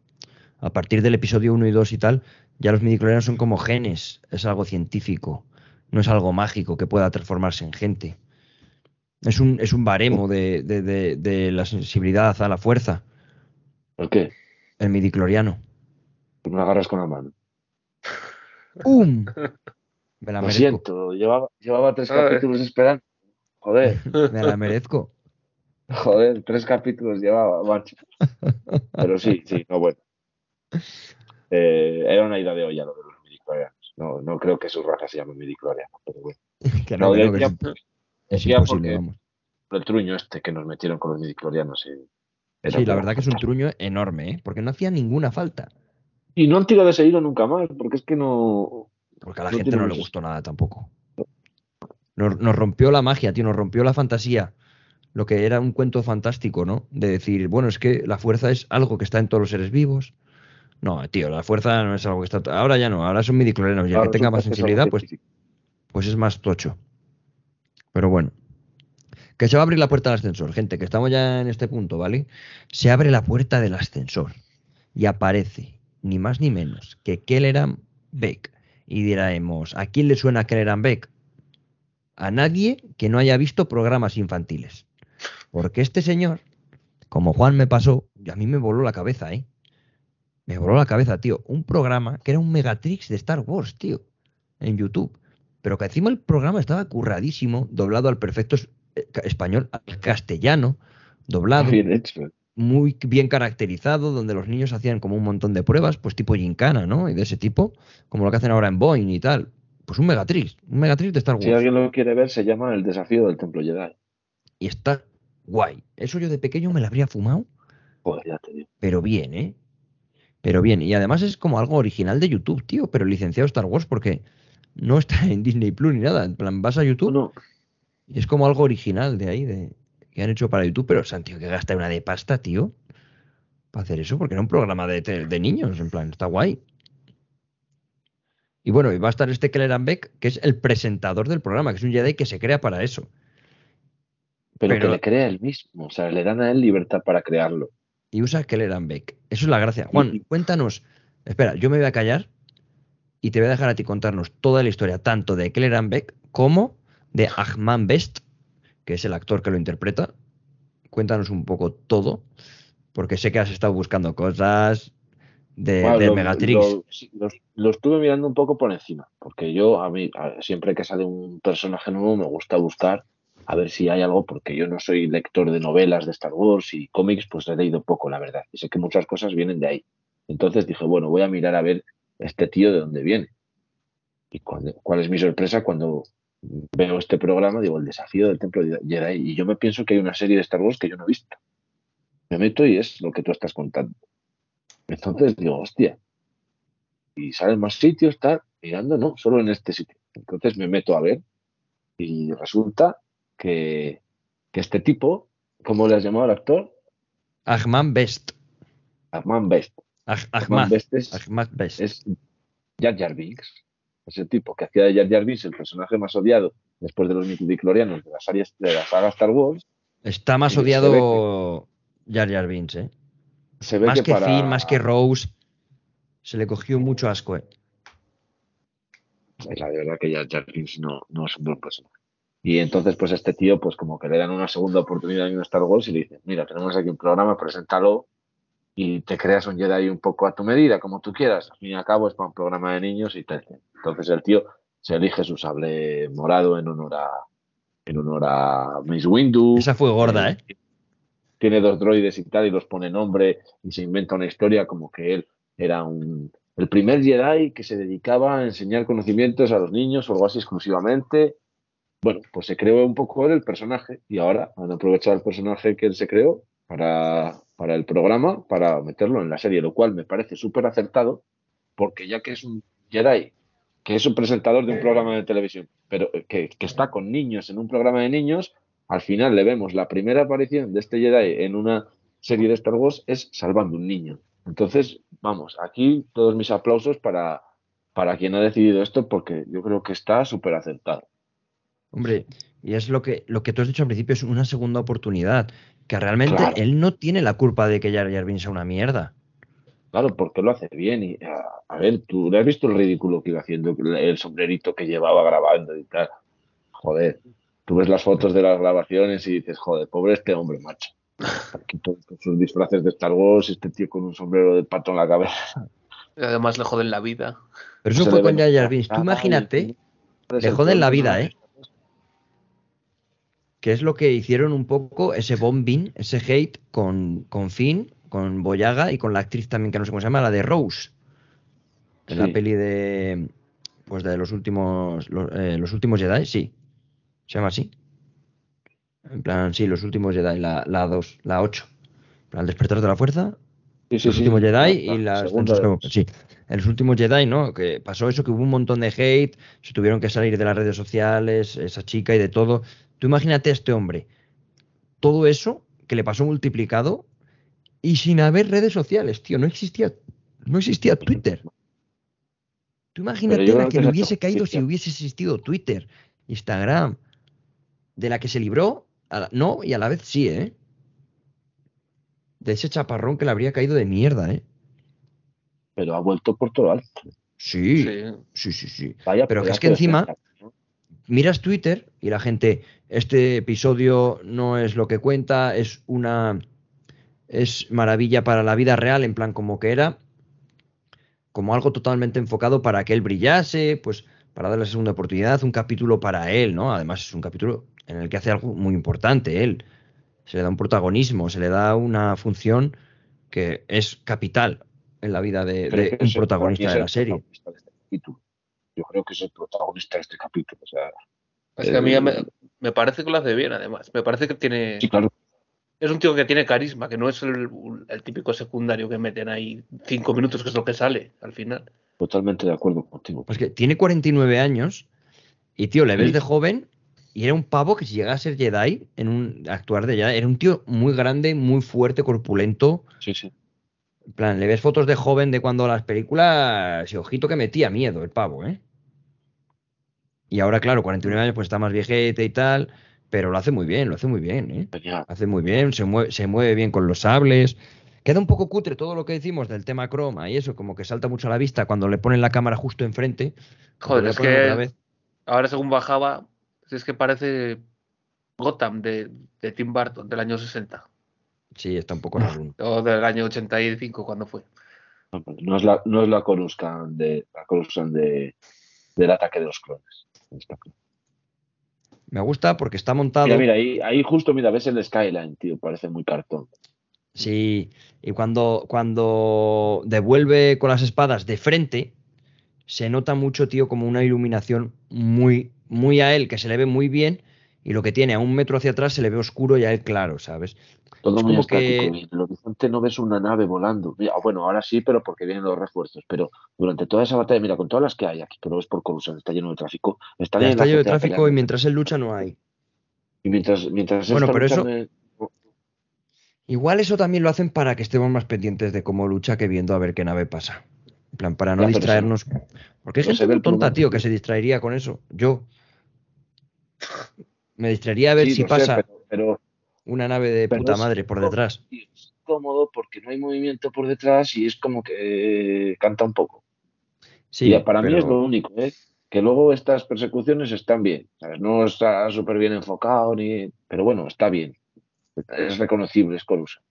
A partir del episodio 1 y 2 y tal, ya los midiclorianos son como genes. Es algo científico. No es algo mágico que pueda transformarse en gente. Es un, es un baremo de, de- de- de la sensibilidad a la fuerza, ¿Por qué? el midicloriano. Pues me agarras con la mano. ¡Pum! Me la Lo merezco. siento, llevaba, llevaba tres Ay. capítulos esperando. Joder, Me la merezco. joder, tres capítulos llevaba, macho. Pero sí, sí, no bueno. Eh, era una idea de olla lo de los midiclorianos. No, no creo que su raza se llame midicloriano, pero bueno. Que No, no, que es, porque vamos. el truño este que nos metieron con los midiclorianos. y Sí, la verdad que es un truño enorme, ¿eh? Porque no hacía ninguna falta. Y no han tirado de ese hilo nunca más, porque es que no. Porque a la No gente no le gustó nada tampoco. Nos, nos rompió la magia, tío, nos rompió la fantasía. Lo que era un cuento fantástico, ¿no? De decir, bueno, es que la fuerza es algo que está en todos los seres vivos. No, tío, la fuerza no es algo que está. Ahora ya no, ahora son midiclorianos. Y el que tenga más sensibilidad, pues, pues es más tocho. Pero bueno. Que se va a abrir la puerta del ascensor, gente, que estamos ya en este punto, ¿vale? Se abre la puerta del ascensor y aparece, ni más ni menos, que Kelleran Beck. Y diremos, ¿a quién le suena Beck? A nadie que no haya visto programas infantiles. Porque este señor, como Juan me pasó, y a mí me voló la cabeza, ¿eh? Me voló la cabeza, tío. Un programa que era un Megatrix de Star Wars, tío. En YouTube. Pero que encima el programa estaba curradísimo, doblado al perfecto eh, español, al castellano, doblado, Bien hecho. Muy bien caracterizado, donde los niños hacían como un montón de pruebas, pues tipo Gincana, ¿no? Y de ese tipo, como lo que hacen ahora en Boeing y tal. Pues un Megatrix, un Megatrix de Star Wars. Si alguien lo quiere ver, se llama El desafío del Templo Jedi. Y está guay. Eso yo de pequeño me lo habría fumado, Joder, ya te digo. pero bien, ¿eh? Pero bien. Y además es como algo original de YouTube, tío, pero licenciado Star Wars porque no está en Disney Plus ni nada. En plan, vas a YouTube No, y es como algo original de ahí, de que han hecho para YouTube, pero Santiago que gasta una de pasta, tío, para hacer eso, porque era un programa de, de niños, en plan, está guay. Y bueno, y va a estar este Kelleran Beck, que es el presentador del programa, que es un Jedi que se crea para eso. pero, Pero- que le crea él mismo. O sea, le dan a él libertad para crearlo. y usa Kelleran Beck. Eso es la gracia. Juan, cuéntanos. Espera, yo me voy a callar y te voy a dejar a ti contarnos toda la historia, tanto de Kelleran Beck como de Ahman Best, que es el actor que lo interpreta. Cuéntanos un poco todo, porque sé que has estado buscando cosas de, Bueno, de lo- Megatrix. Lo, lo- lo estuve mirando un poco por encima, porque yo, a mí, a- siempre que sale un personaje nuevo, me gusta buscar a ver si hay algo, porque yo no soy lector de novelas de Star Wars y cómics, pues he leído poco, la verdad. Y sé que muchas cosas vienen de ahí. Entonces dije, bueno, voy a mirar a ver este tío de dónde viene. Y cuál es mi sorpresa cuando veo este programa, digo, el desafío del Templo de Jedi. Y yo me pienso que hay una serie de Star Wars que yo no he visto. Me meto y es lo que tú estás contando. Entonces digo, hostia. Y salen más sitios, está mirando, no, solo en este sitio. Entonces me meto a ver y resulta que, que este tipo, ¿cómo le has llamado al actor? Ahman Best. Ahmad Best. Ah- Ahmad Ahmad. Best es, Ahmad Best. es Jar Jar Binks. Ese tipo que hacía de Jar Jar Binks el personaje más odiado después de los midichlorianos de la, saga, de la saga Star Wars. Está más odiado Jar Jar Binks, ¿eh? Se ve Más que para... Finn, más que Rose. Se le cogió mucho asco, ¿eh? La verdad que Jar Jar Binks no, no es un buen personaje. Y entonces, pues este tío, pues como que le dan una segunda oportunidad en Star Wars y le dicen, mira, tenemos aquí un programa, preséntalo y te creas un Jedi un poco a tu medida, como tú quieras. Al fin y al cabo es para un programa de niños y tal. Entonces el tío se elige su sable morado en honor a, en honor a Mace Windu. Esa fue gorda, ¿eh? Tiene dos droides y tal y los pone nombre y se inventa una historia como que él era un, el primer Jedi que se dedicaba a enseñar conocimientos a los niños o algo así exclusivamente. Bueno, pues se creó un poco el personaje y ahora han aprovechado el personaje que él se creó para, para el programa, para meterlo en la serie, lo cual me parece súper acertado porque ya que es un Jedi, que es un presentador de un programa de televisión, pero que, está con niños en un programa de niños, al final le vemos la primera aparición de este Jedi en una serie de Star Wars es salvando un niño. Entonces, vamos, aquí todos mis aplausos para, para quien ha decidido esto porque yo creo que está súper acertado. Hombre, y es lo que, lo que tú has dicho al principio, es una segunda oportunidad. Que realmente Claro. él no tiene la culpa de que Jar Jar Binks sea una mierda. Claro, porque lo hace bien. Y, a, a ver, tú le has visto el ridículo que iba haciendo, el sombrerito que llevaba grabando y tal. Joder, tú ves las fotos de las grabaciones y dices, joder, pobre este hombre, macho. Aquí todos con sus disfraces de Star Wars, este tío con un sombrero de pato en la cabeza. Y además le joden la vida. Pero eso fue con Jar Jar Binks. Tú imagínate Le joden la vida, personaje. Que es lo que hicieron un poco ese bombing, ese hate con, con Finn, con Boyaga y con la actriz también que no sé cómo se llama, la de Rose. En la peli de. Pues de los últimos. Los, eh, los últimos Jedi, sí. Se llama así. En plan, sí, los últimos Jedi, la, la 2, la 8. En plan, el despertar de la fuerza, Sí, sí, los sí. últimos Jedi La- y la las Sí, en los últimos Jedi, ¿no? Que pasó eso, que hubo un montón de hate, se tuvieron que salir de las redes sociales, esa chica y de todo. Tú imagínate a este hombre, todo eso que le pasó multiplicado y sin haber redes sociales, tío, no existía, no existía Twitter. Tú imagínate la que le hubiese caído si hubiese existido Twitter, Instagram, de la que se libró, a la- no, y a la vez sí, ¿eh? De ese chaparrón que le habría caído de mierda, ¿eh? Pero ha vuelto por todo alto. Sí, Sí. sí, sí, sí. Vaya Pero que es que encima-. Miras Twitter y la gente, este episodio no es lo que cuenta, es una es maravilla para la vida real, en plan como que era como algo totalmente enfocado para que él brillase, pues para darle la segunda oportunidad, un capítulo para él, ¿no? Además es un capítulo en el que hace algo muy importante él. Se le da un protagonismo, se le da una función que es capital en la vida de, un protagonista de la serie. de este. Yo creo que es el protagonista de este capítulo. O sea, Es que a mí Eh, me, me parece que lo hace bien, además. Me parece que tiene. sí, claro. Es un tío que tiene carisma, que no es el, el típico secundario que meten ahí cinco minutos, que es lo que sale al final. Totalmente de acuerdo contigo. Pues que tiene 49 años y, tío, le ves Sí. de joven y era un pavo que si llega a ser Jedi, en un actuar de Jedi, era un tío muy grande, muy fuerte, corpulento. Sí, sí. En plan, le ves fotos de joven de cuando las películas, y ojito que metía miedo el pavo, ¿eh? Y ahora, claro, 49 años, pues está más viejete y tal, pero lo hace muy bien, lo hace muy bien, ¿eh? Genial. Hace muy bien, se mueve, se mueve bien con los sables. Queda un poco cutre todo lo que decimos del tema croma y eso, como que salta mucho a la vista cuando le ponen la cámara justo enfrente. Joder, es que vez. ahora según bajaba, es que parece Gotham de, de Tim Burton del año 60 Sí, está un poco raro. o del año 85 cuando fue. No, pues no es la, no es la Coruscant de la Coruscant de, del ataque de los clones. Me gusta porque está montado. Mira, mira, ahí, ahí justo, mira, ves el skyline, tío, parece muy cartón. Sí, y cuando, cuando devuelve con las espadas de frente, se nota mucho, tío, como una iluminación muy, muy a él, que se le ve muy bien, y lo que tiene a un metro hacia atrás se le ve oscuro y a él claro, ¿sabes? Todo Es muy como que- estático. y En el horizonte no ves una nave volando. Mira, bueno, ahora sí, pero porque vienen los refuerzos. Pero durante toda esa batalla, mira, con todas las que hay aquí, pero ves por Coruscant, está lleno de tráfico. Está lleno de tráfico y mientras él lucha no hay. Y mientras, mientras Bueno, pero eso- Igual eso también lo hacen para que estemos más pendientes de cómo lucha que viendo a ver qué nave pasa. En plan, para no Ya, distraernos. Porque hay gente muy tonta, tío, que se distraería con eso. Yo. Me distraería a ver Sí, si sé, pasa pero, pero una nave de puta madre por detrás. es cómodo porque no hay movimiento por detrás y es como que canta un poco. Sí, y para mí es lo único, ¿eh? Que luego estas persecuciones están bien, ¿sabes? No está súper bien enfocado, ni... pero bueno, está bien. Es reconocible, es Coruscant.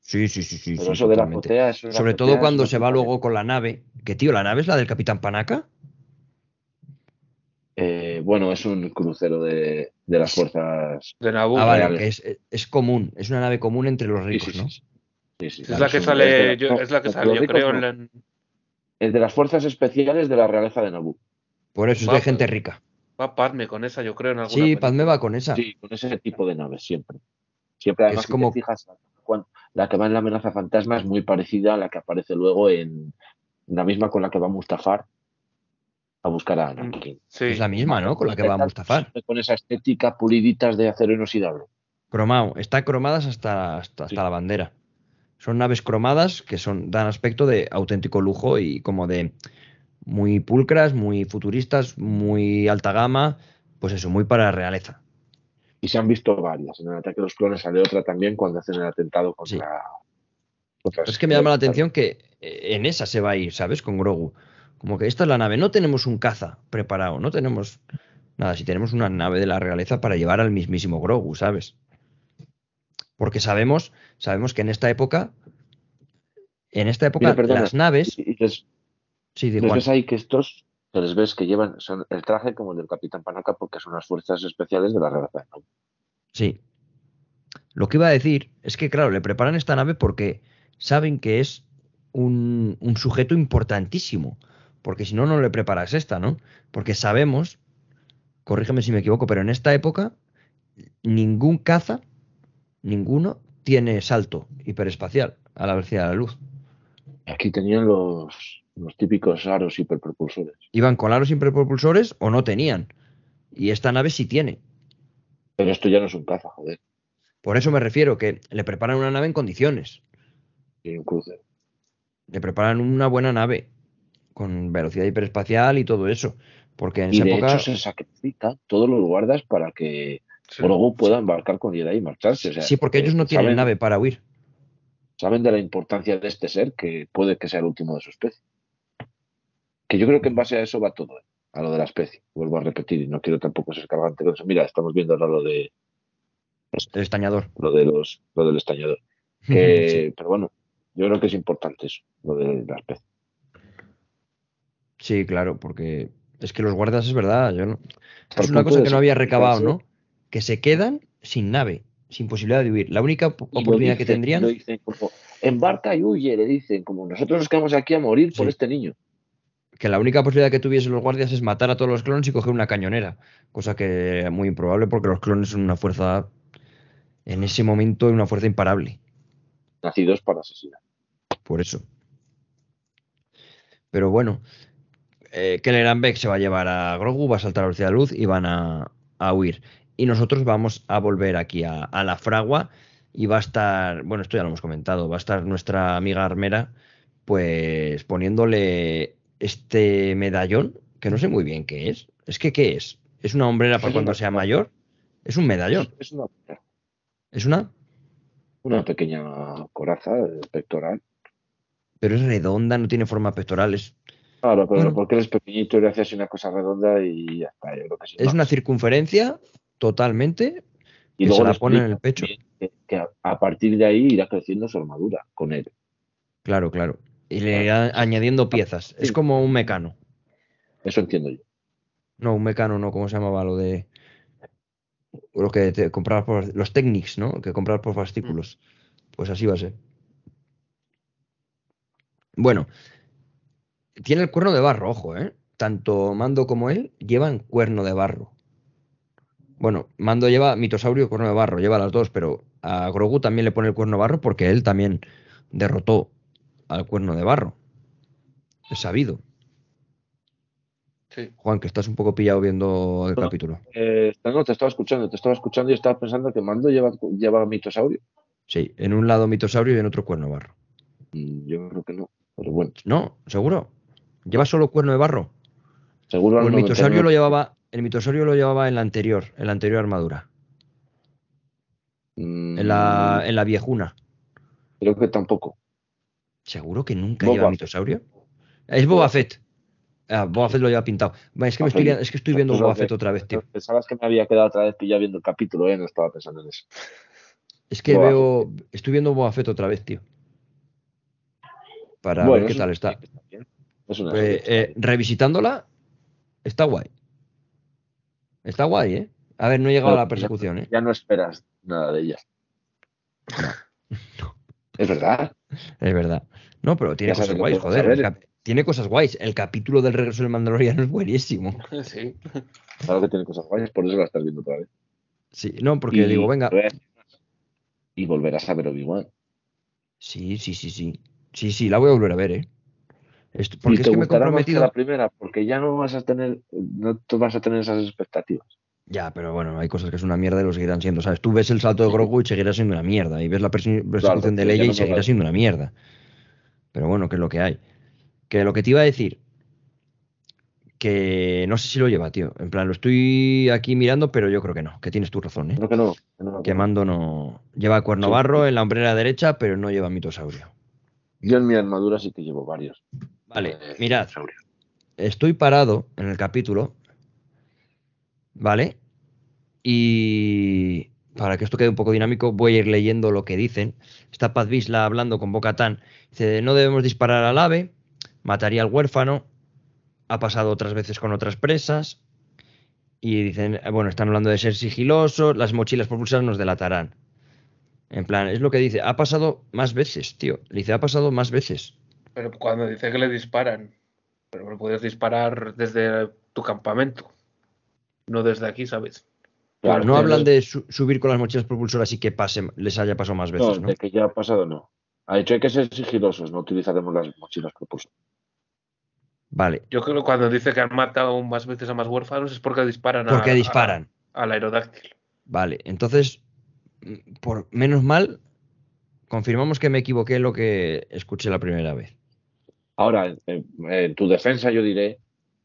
Sí, sí, sí, sí. Pero sí, eso de la eso la Sobre todo cuando se va luego con la nave. Que tío, la nave es la del Capitán Panaca. Eh, bueno, es un crucero de, de las fuerzas. De Naboo. ah, vale, que es, es común. Es una nave común entre los ricos, sí, ¿no? sí, sí. Sí, sí, Es la que sale, yo- es la que sale, yo ricos creo, no. en la- Es de las fuerzas especiales de la realeza de Naboo. Por eso es de gente rica. Va Padme con esa, yo creo, en alguna Sí. Padme va con esa. Sí, con ese tipo de naves, siempre. Siempre, además, Es si como- te fijas, la que va en la amenaza fantasma es muy parecida a la que aparece luego en la misma con la que va Mustafar a buscar a Anakin. Sí. Es la misma, ¿no? Con la que va Mustafar. Con esa estética puliditas de acero inoxidable. Cromado. Están cromadas hasta, hasta, hasta Sí. la bandera. Son naves cromadas que son, dan aspecto de auténtico lujo y como de muy pulcras, muy futuristas, muy alta gama. Pues eso, muy para realeza. Y se han visto varias. En el ataque de los clones sale otra también cuando hacen el atentado contra. Sí. contra Es que me llama la atención que eh, en esa se va a ir, ¿sabes? Con Grogu. Como que esta es la nave. No tenemos un caza preparado, no tenemos nada. Si tenemos una nave de la realeza para llevar al mismísimo Grogu, ¿sabes? Porque sabemos, sabemos que en esta época, en esta época, Mira, perdona, las naves. Y, les, Sí, les ves ahí que estos, que les ves que llevan son el traje como el del Capitán Panaca porque son las fuerzas especiales de la realeza. Sí. Lo que iba a decir es que, claro, le preparan esta nave porque saben que es un, un sujeto importantísimo. Porque si no, no le preparas esta, ¿no? Porque sabemos, corrígeme si me equivoco, pero en esta época ningún caza, ninguno, tiene salto hiperespacial a la velocidad de la luz. Aquí tenían los, los típicos aros hiperpropulsores. Iban con aros hiperpropulsores o no tenían. Y esta nave sí tiene. Pero esto ya no es un caza, joder. Por eso me refiero que le preparan una nave en condiciones. Y un crucero. le preparan una buena nave con velocidad hiperespacial y todo eso. Porque en Y esa de época. hecho se sacrifica todos los guardas para que Sí. Grogu pueda embarcar con Jedi y marcharse. O sea, sí, porque ellos no tienen saben- nave para huir. saben de la importancia de este ser que puede que sea el último de su especie. Que yo creo que en base a eso va todo, ¿eh? a lo de la especie. Vuelvo a repetir y no quiero tampoco ser cargante con eso. Mira, estamos viendo ahora lo de El estañador. lo de los lo del estañador. Que, Pero bueno, yo creo que es importante eso, lo de la especie. Sí, claro, porque es que los guardas es verdad. Yo no... Es una cosa que no había recabado. ¿no? Que se quedan sin nave, sin posibilidad de huir. La única oportunidad que tendrían. lo dicen como, embarca y huye, le dicen, como nosotros nos quedamos aquí a morir por este niño. Que la única posibilidad que tuviesen los guardias es matar a todos los clones y coger una cañonera. Cosa que es muy improbable porque los clones son una fuerza. En ese momento, una fuerza imparable. Nacidos para asesinar. Por eso. Pero bueno, eh, Kelleran Beck se va a llevar a Grogu, va a saltar a la velocidad de luz y van a, a huir. Y nosotros vamos a volver aquí a, a la fragua y va a estar, bueno, esto ya lo hemos comentado, va a estar nuestra amiga armera pues poniéndole este medallón, que no sé muy bien qué es. Es que, ¿qué es? ¿Es una hombrera para cuando sea mayor? Es un medallón. Es una, ¿Es una? una pequeña coraza eh, pectoral. Pero es redonda, no tiene forma pectoral. Es, Claro, pero Bueno. porque eres pequeñito y le haces una cosa redonda y ya está. Yo creo que sí. es una circunferencia totalmente y que luego se la pone en el pecho. Que, que a, partir de ahí irá creciendo su armadura con él. Claro, claro. Y le irá añadiendo piezas. Es como un mecano. Eso entiendo yo. No, un mecano, no, ¿cómo se llamaba lo de. Lo que te comprabas por. Los Technics, ¿no? Que comprabas por fascículos. Pues así va a ser. Bueno. Tiene el cuerno de barro, ojo, ¿eh? Tanto Mando como él llevan cuerno de barro. Bueno, Mando lleva mitosaurio y cuerno de barro, lleva las dos, pero a Grogu también le pone el cuerno de barro porque él también derrotó al cuerno de barro. Es sabido. Sí. Juan, que estás un poco pillado viendo el No. capítulo. Eh, no, te estaba escuchando, te estaba escuchando y estaba pensando que Mando lleva, lleva mitosaurio. Sí, en un lado mitosaurio y en otro cuerno de barro. Mm, Yo creo que no, pero bueno. No, seguro. ¿Lleva solo cuerno de barro? Seguro O el mitosaurio 99. lo llevaba, el mitosaurio lo llevaba en la anterior, en la anterior armadura. Mm, En la, en la viejuna. Creo que tampoco. ¿Seguro que nunca Boba lleva mitosaurio? Es Boba Fett. Ah, Boba Fett lo lleva pintado. Es que, me estoy, Fett. es que estoy viendo Boba Fett otra vez, tío. Pensabas que me había quedado otra vez pillado viendo el capítulo, ¿eh? No estaba pensando en eso. Es que Boba veo. Estoy viendo Boba Fett otra vez, tío. Para Bueno, ver qué tal está. bien. Es una Pues, eh, bien. revisitándola, está guay. Está guay, ¿eh? A ver, no he llegado a la persecución, ¿eh? Ya no esperas nada de ella. Es verdad. Es verdad. No, pero tiene Ya cosas guays, joder. Tiene cosas guays. El capítulo del regreso del Mandaloriano es buenísimo. Sí. Claro que tiene cosas guays, por eso la estás viendo otra vez. Sí, no, porque Y- digo, venga. Y volverás a ver Obi-Wan. Sí, sí, sí, sí. Sí, sí, la voy a volver a ver, ¿eh? Esto- porque y es te que me he comprometido. la primera, porque ya no vas a tener, no te vas a tener esas expectativas. Ya, pero bueno, hay cosas que es una mierda y lo seguirán siendo, ¿sabes? Tú ves el salto de Grogu y seguirá siendo una mierda. Y ves la persecución de pero ya Leia y no seguirá siendo una mierda. Pero bueno, que es lo que hay. Que lo que te iba a decir, que no sé si lo lleva, tío. En plan, lo estoy aquí mirando, pero yo creo que no, que tienes tu razón, ¿eh? Creo que no. que no, que Que no. Mando no. Lleva cuerno Sí. barro en la hombrera derecha, pero no lleva mitosaurio. Yo en mi armadura sí que llevo varios. Vale, Eh, mirad, estoy parado en el capítulo, ¿vale? Y para que esto quede un poco dinámico, voy a ir leyendo lo que dicen. Está Paz Vizsla hablando con Bocatán. Dice: No debemos disparar al ave, mataría al huérfano. Ha pasado otras veces con otras presas. Y dicen: eh, Bueno, están hablando de ser sigilosos, las mochilas propulsadas nos delatarán. En plan, es lo que dice: Ha pasado más veces, tío. Le dice: Ha pasado más veces. Pero cuando dice que le disparan, pero le puedes disparar desde tu campamento, no desde aquí, ¿sabes? Claro, no hablan no- de su- subir con las mochilas propulsoras y que pase, les haya pasado más No, veces, ¿no? de que ya ha pasado no. Ha dicho hay que ser sigilosos, no utilizaremos las mochilas propulsadas. Vale, Yo creo que cuando dice que han matado más veces a más huérfanos es porque disparan a- porque a- disparan. al aerodáctil. Vale, entonces, mm, por menos mal, confirmamos que me equivoqué en lo que escuché la primera vez. Ahora, en, en- en tu defensa yo diré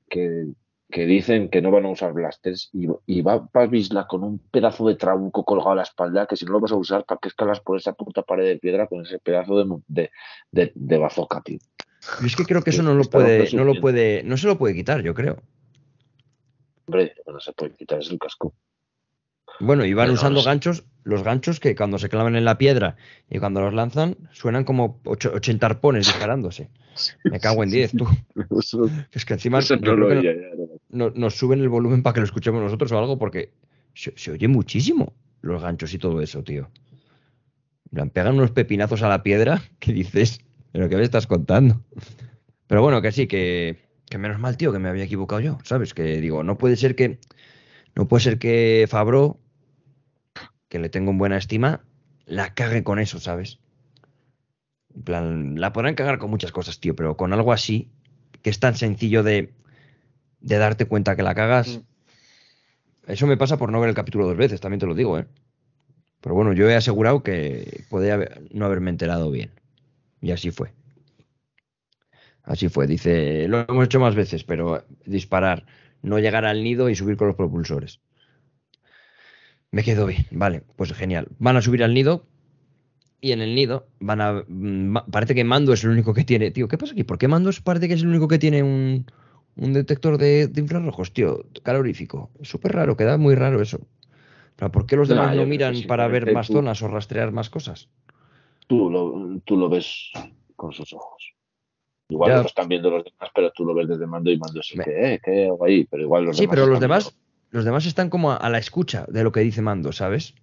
que, que dicen que no van a usar blasters y, y va Paz Vizsla con un pedazo de trabuco colgado a la espalda que si no lo vas a usar, ¿para qué escalas por esa puta pared de piedra con ese pedazo de, de, de, de bazooka, tío? Yo es que creo que eso no lo puede, no lo puede, no se lo puede quitar, yo creo. Hombre, no se puede quitar, es el casco. Bueno, y van Pero usando ganchos, los ganchos que cuando se clavan en la piedra y cuando los lanzan, suenan como ocho- 80 arpones disparándose. Me cago en 10, tú. Eso, Es que encima no lo oía nos suben el volumen para que lo escuchemos nosotros o algo, porque se, se oye muchísimo los ganchos y todo eso, tío. En plan, pegan unos pepinazos a la piedra que dices, pero ¿qué me estás contando? Pero bueno, que sí, que, que menos mal, tío, que me había equivocado yo, ¿sabes? Que digo, no puede ser que, no puede ser que Fabro, que le tengo en buena estima, la cague con eso, ¿sabes? En plan, la podrán cagar con muchas cosas, tío, pero con algo así, que es tan sencillo de, de darte cuenta que la cagas. Eso me pasa por no ver el capítulo dos veces, también te lo digo, ¿eh? Pero bueno, yo he asegurado que podía haber- no haberme enterado bien. Y así fue. Así fue. Dice, lo hemos hecho más veces, pero disparar, no llegar al nido y subir con los propulsores. Me quedo bien, vale, pues genial. Van a subir al nido y en el nido van a... mm, Parece que Mando es el único que tiene... Tío, ¿qué pasa aquí? ¿Por qué Mando es- parece que es el único que tiene un, un detector de, de infrarrojos, tío? Calorífico. Es súper raro, queda muy raro eso. Pero ¿Por qué los demás no miran para ver más tú- zonas o rastrear más cosas? Tú lo, tú lo ves con sus ojos. Igual Ya. no lo están viendo los demás, pero tú lo ves desde mando y mando el Me- que, eh, ¿qué hago ahí? Pero igual los Sí, demás. pero los demás, viendo- los demás están como a, a la escucha de lo que dice Mando, ¿sabes?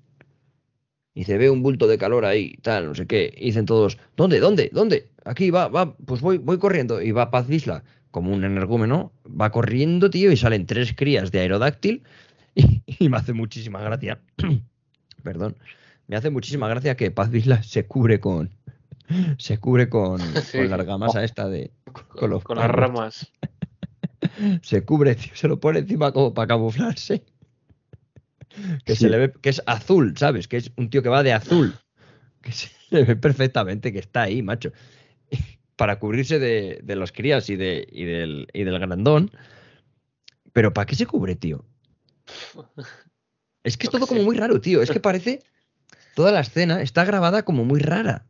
Y se ve un bulto de calor ahí, tal, no sé qué. Y dicen todos, ¿dónde, dónde, dónde? Aquí va, va, pues voy, voy corriendo. Y va Paz Vizsla, como un energúmeno, va corriendo, tío, y salen tres crías de aerodáctil. Y, y me hace muchísima gracia. Perdón. Me hace muchísima gracia que Paz Vizsla se cubre con. Se cubre con, Sí. con la argamasa esta de. Con, los Con las ramas. se cubre, tío, se lo pone encima como para camuflarse. Que se le ve, que es azul, ¿sabes? Que es un tío que va de azul. Que se le ve perfectamente que está ahí, macho. Para cubrirse de, de los crías y, de, y, del, y del grandón. Pero ¿para qué se cubre, tío? Es que es todo como muy raro, tío. Es que parece. toda la escena está grabada como muy rara.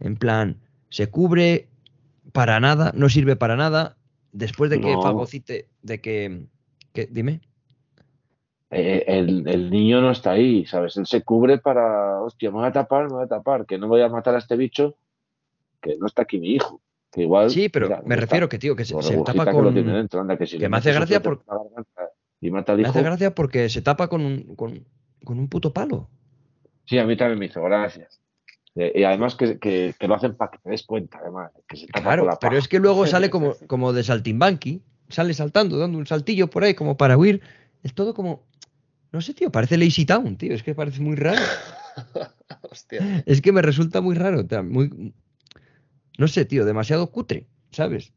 En plan, se cubre para nada, no sirve para nada. Después de que No. fagocite, de que, que- dime. Eh, el, el niño no está ahí, ¿sabes? Él se cubre para, hostia, me voy a tapar, me voy a tapar, que no voy a matar a este bicho, que no está aquí mi hijo. Que igual, Sí, pero mira, me ¿dónde refiero que, tío, que se, tapa con. tiene dentro, anda, que si que le me hace gracia flete por- la garganta y mata al Me hijo. hace gracia porque se tapa con un, con, con un puto palo. Sí, a mí también me hizo gracias. Eh, Y además que, que, que lo hacen para que te des cuenta, además, que se tapa Claro, la pero es que luego sale como, como de saltimbanqui, sale saltando, dando un saltillo por ahí como para huir. Es todo como. No sé, tío, parece Lazy Town, tío. Es que parece muy raro. Hostia. Es que me resulta muy raro. Muy, no sé, tío, demasiado cutre, ¿sabes?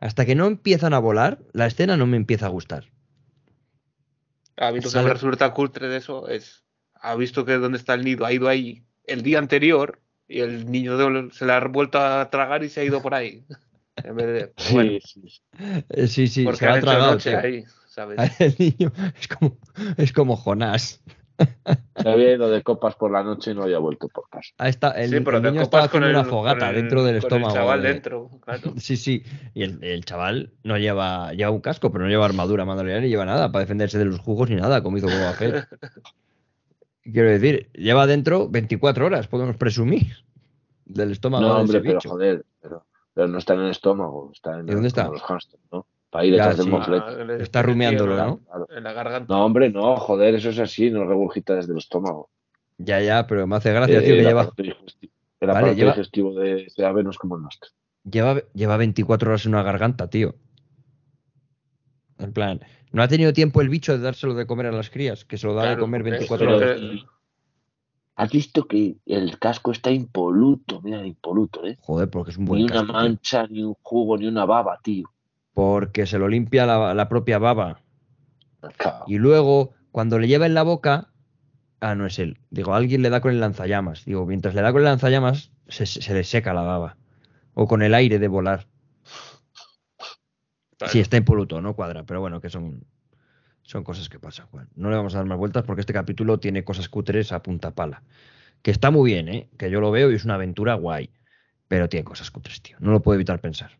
Hasta que no empiezan a volar, la escena no me empieza a gustar. A mí lo que me resulta cutre de eso es, ha visto que dónde está el nido, ha ido ahí el día anterior y el niño de- se la ha vuelto a tragar y se ha ido por ahí. En vez de, Sí, bueno, sí, sí. Eh, sí, sí, porque se ha tragado, noche ahí, ¿sabes? El niño es como, es como Jonás. Se había ido de copas por la noche y no había vuelto por casa. Ahí está, el, sí, pero el niño estaba con haciendo el, una fogata con el- dentro del con estómago. El chaval de- dentro, claro. Sí, sí. Y el, el chaval no lleva, lleva un casco, pero no lleva armadura mandaloriana ni lleva nada para defenderse de los jugos ni nada, como hizo Boba Fett. Quiero decir, lleva dentro 24 horas, podemos presumir, del estómago No, de hombre, ese pero bicho. joder, pero, pero no está en el estómago, está en ¿Y dónde está? los hamsters, ¿no? Para ir Ya, detrás del moflete. Ah, Está rumiándolo, ¿no? Claro. En la garganta. No, hombre, no, joder, eso es así, no regurgita desde el estómago. Ya, ya, pero me hace gracia, Eh, tío, que el lleva, aparato el Vale, aparato lleva- digestivo de ese ave no es como el nuestro. lleva, lleva 24 horas en una garganta, tío. En plan, no ha tenido tiempo el bicho de dárselo de comer a las crías, que se lo da de comer porque 24 eso horas. que- ¿Has visto que el casco está impoluto? Mira, impoluto, ¿eh? Joder, porque es un buen Ni una casco, tío. mancha, ni un jugo, ni una baba, tío. Porque se lo limpia la, la propia baba. Y luego, cuando le lleva en la boca. Ah, no es él. Digo, alguien le da con el lanzallamas. Digo, mientras le da con el lanzallamas, se, se le seca la baba. O con el aire de volar. Claro. Sí, está impoluto, no cuadra. Pero bueno, que son, son cosas que pasan. No le vamos a dar más vueltas porque este capítulo tiene cosas cutres a punta pala. Que está muy bien, ¿eh? Que yo lo veo y es una aventura guay. Pero tiene cosas cutres, tío. No lo puedo evitar pensar.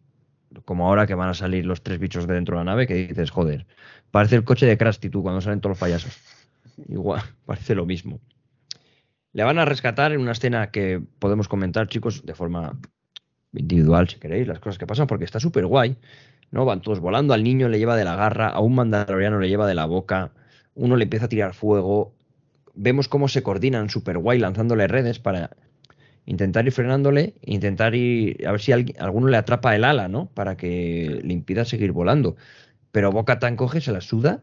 Como ahora que van a salir los tres bichos de dentro de la nave, que dices, joder, parece el coche de Krusty tú cuando salen todos los payasos. Igual, parece lo mismo. Le van a rescatar en una escena que podemos comentar, chicos, de forma individual, si queréis, las cosas que pasan, porque está súper guay. ¿No? Van todos volando, al niño le lleva de la garra, a un mandaloriano le lleva de la boca, uno le empieza a tirar fuego. Vemos cómo se coordinan súper guay lanzándole redes para intentar ir frenándole, intentar ir, a ver si alguno le atrapa el ala, ¿no? Para que le impida seguir volando. Pero Boca Tan coge, se la suda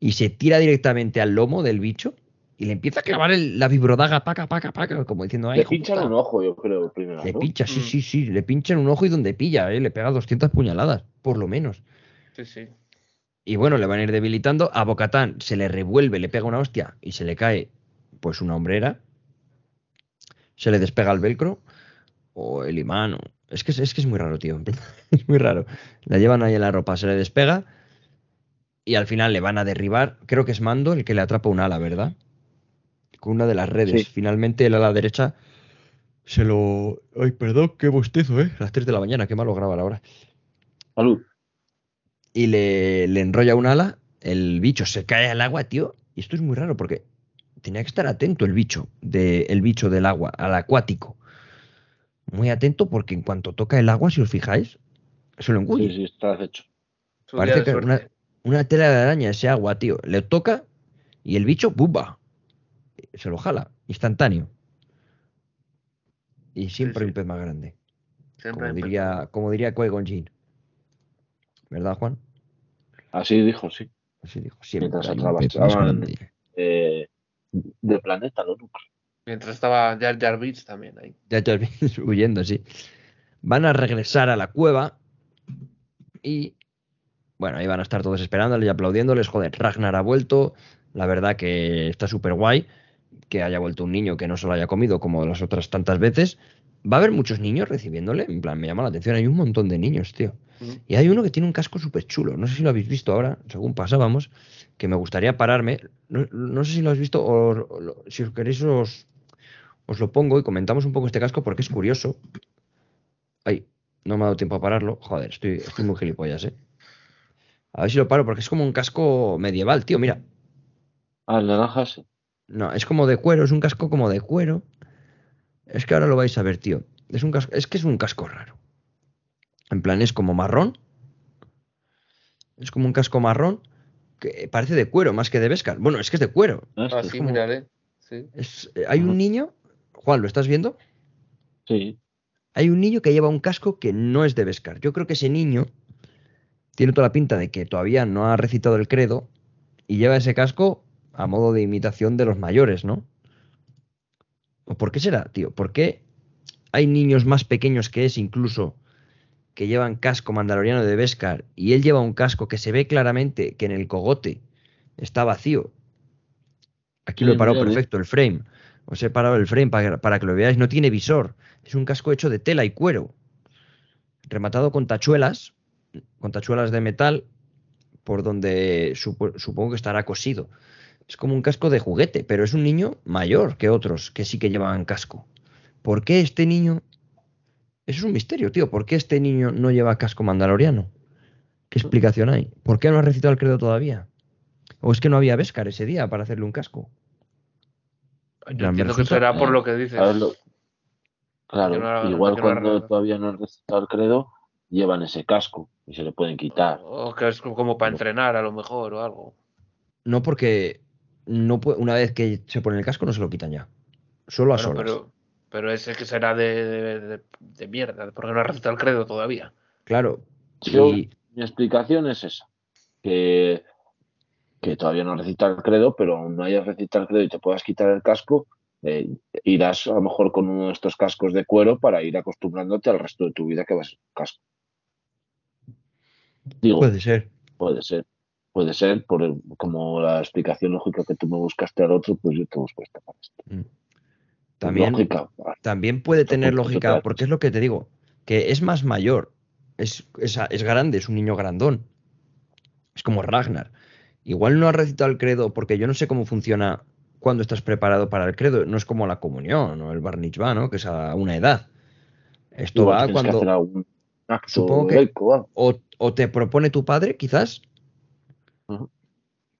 y se tira directamente al lomo del bicho y le empieza a clavar el- la vibrodaga, paca, paca, paca, como diciendo, ay, Le pinchan puta". un ojo, yo creo, primero. Le ¿no? pincha, sí, Mm. sí, sí, le pincha en un ojo y donde pilla, ¿eh? le pega 200 puñaladas, por lo menos. Sí, sí. Y bueno, le van a ir debilitando. A Bocatán se le revuelve, le pega una hostia y se le cae, pues, una hombrera. Se le despega el velcro o el imán. o- Es que es, es que es muy raro, tío. Es muy raro. La llevan ahí en la ropa, se le despega y al final le van a derribar. Creo que es Mando el que le atrapa un ala, ¿verdad? Con una de las redes. Sí. Finalmente el ala derecha se lo... Ay, perdón, qué bostezo, ¿eh? A las 3 de la mañana, qué malo grabar ahora Salud. y le, le enrolla un ala, el bicho se cae al agua, tío. Y esto es muy raro porque tenía que estar atento el bicho, de, el bicho del agua, al acuático. Muy atento porque en cuanto toca el agua, si os fijáis, se lo engulle. Sí, sí, estás hecho. Parece que una, una tela de araña ese agua, tío. Le toca y el bicho, ¡bumba! Se lo jala, instantáneo. Y siempre sí. un pez más grande. Siempre Como diría, como diría Qui-Gon Jinn. ¿Verdad, Juan? Así dijo, sí. Así dijo, siempre Mientras. Eh, de planeta, lo núcleo. Mientras estaba Jar Jar Binks también ahí. Ya te ves huyendo, sí. Van a regresar a la cueva y bueno, ahí van a estar todos esperándoles y aplaudiéndoles. Joder, Ragnar ha vuelto. La verdad que está súper guay que haya vuelto un niño que no se lo haya comido como las otras tantas veces. Va a haber muchos niños recibiéndole. En plan, me llama la atención. Hay un montón de niños, tío. Y hay uno que tiene un casco súper chulo. No sé si lo habéis visto ahora, según pasábamos, que me gustaría pararme. No, no sé si lo habéis visto o, si os queréis os, os lo pongo y comentamos un poco este casco porque es curioso. Ay, no me ha dado tiempo a pararlo. Joder, estoy, estoy muy gilipollas, ¿eh? A ver si lo paro porque es como un casco medieval, tío. Mira, Ah, el naranja sí. No, es como de cuero, es un casco como de cuero. Es que ahora lo vais a ver, tío. Es un casco, es que es un casco raro. En plan, es como marrón. Es como un casco marrón que parece de cuero más que de Beskar. Bueno, es que es de cuero. Ah, Este- sí, como- miraré. Sí. Es- eh, hay un niño, Juan, ¿lo estás viendo? Sí. Hay un niño que lleva un casco que no es de Beskar. Yo creo que ese niño tiene toda la pinta de que todavía no ha recitado el credo y lleva ese casco a modo de imitación de los mayores, ¿no? ¿O por qué será, tío? ¿Por qué hay niños más pequeños que es incluso que llevan casco mandaloriano de Beskar y él lleva un casco que se ve claramente que en el cogote está vacío? Aquí lo he Sí, parado perfecto, el frame. Os he parado el frame para, para que lo veáis. No tiene visor. Es un casco hecho de tela y cuero. Rematado con tachuelas, con tachuelas de metal, por donde supo- supongo que estará cosido. Es como un casco de juguete, pero es un niño mayor que otros que sí que llevaban casco. ¿Por qué este niño? Eso es un misterio, tío. ¿Por qué este niño no lleva casco mandaloriano? ¿Qué explicación hay? ¿Por qué no ha recitado el credo todavía? ¿O es que no había Beskar ese día para hacerle un casco? Yo entiendo que será por lo que dices. Lo- Claro, no igual no cuando todavía no han recitado el credo, llevan ese casco y se le pueden quitar. O que es como para entrenar a lo mejor o algo. No porque no pue- una vez que se pone el casco no se lo quitan ya. Solo a Bueno, solas. pero, pero ese que será de, de, de- de mierda, porque no ha recetado el credo todavía. Claro. Yo- Y Mi explicación es esa, que, que todavía no has recitado el credo, pero aún no hayas recitado el credo y te puedas quitar el casco, eh, irás a lo mejor con uno de estos cascos de cuero para ir acostumbrándote al resto de tu vida que vas a casco. Digo, puede ser. puede ser, puede ser, por el- como la explicación lógica que tú me buscaste al otro, pues yo te busco esta para esto. Mm. También, Lógica, ah, también puede tener lógica, porque es lo que te digo, que es más mayor, es, es, es grande, es un niño grandón. Es como Ragnar. Igual no ha recitado el credo, porque yo no sé cómo funciona cuando estás preparado para el credo. No es como la comunión o el bar mitzvah, ¿no? Que es a una edad. Esto igual va tienes que cuando... hacer algún acto Supongo que- o, o te propone tu padre, quizás,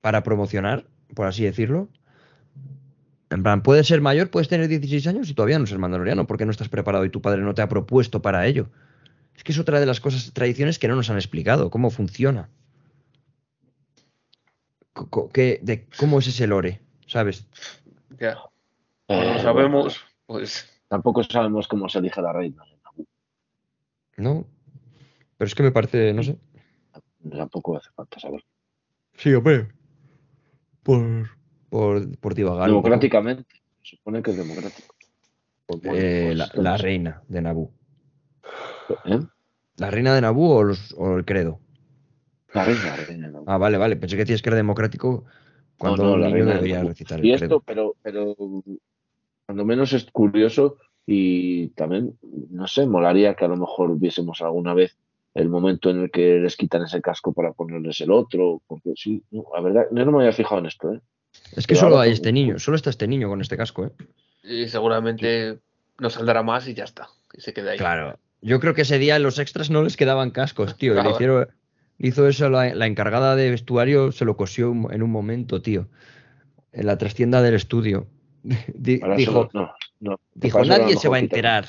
Para promocionar, por así decirlo. En plan, puedes ser mayor, puedes tener 16 años y todavía no ser mandaloriano, porque no estás preparado y tu padre no te ha propuesto para ello. Es que es otra de las cosas, tradiciones que no nos han explicado, cómo funciona. De cómo es ese lore, ¿sabes? Ya. Como Eh, lo sabemos, pues. Tampoco sabemos cómo se elige la reina. ¿No? Pero es que me parece, no sé. Tampoco hace falta saber. Sí, hombre. Por, por, por divagar. Democráticamente. Se supone que es democrático. Eh, pues la, reina de Nabú. ¿Eh? ¿La reina de Nabú o, los- o el credo? La reina, la reina. no. Ah, vale, vale. Pensé que decías que era democrático cuando no, la niño reina de debería recitar el Y credo. esto, pero, pero cuando menos es curioso y también, no sé, molaría que a lo mejor viésemos alguna vez el momento en el que les quitan ese casco para ponerles el otro. Porque sí, no, la verdad, yo no me había fijado en esto, ¿eh? Es que pero solo ahora hay este niño, solo está este niño con este casco, ¿eh? Y seguramente no saldrá más y ya está. Y se queda ahí. Claro. Yo creo que ese día en los extras no les quedaban cascos, tío. Le hicieron, hizo eso la, la encargada de vestuario, se lo cosió un- en un momento, tío. En la trastienda del estudio. Di- Para dijo, eso, no, no. dijo nadie se va a enterar.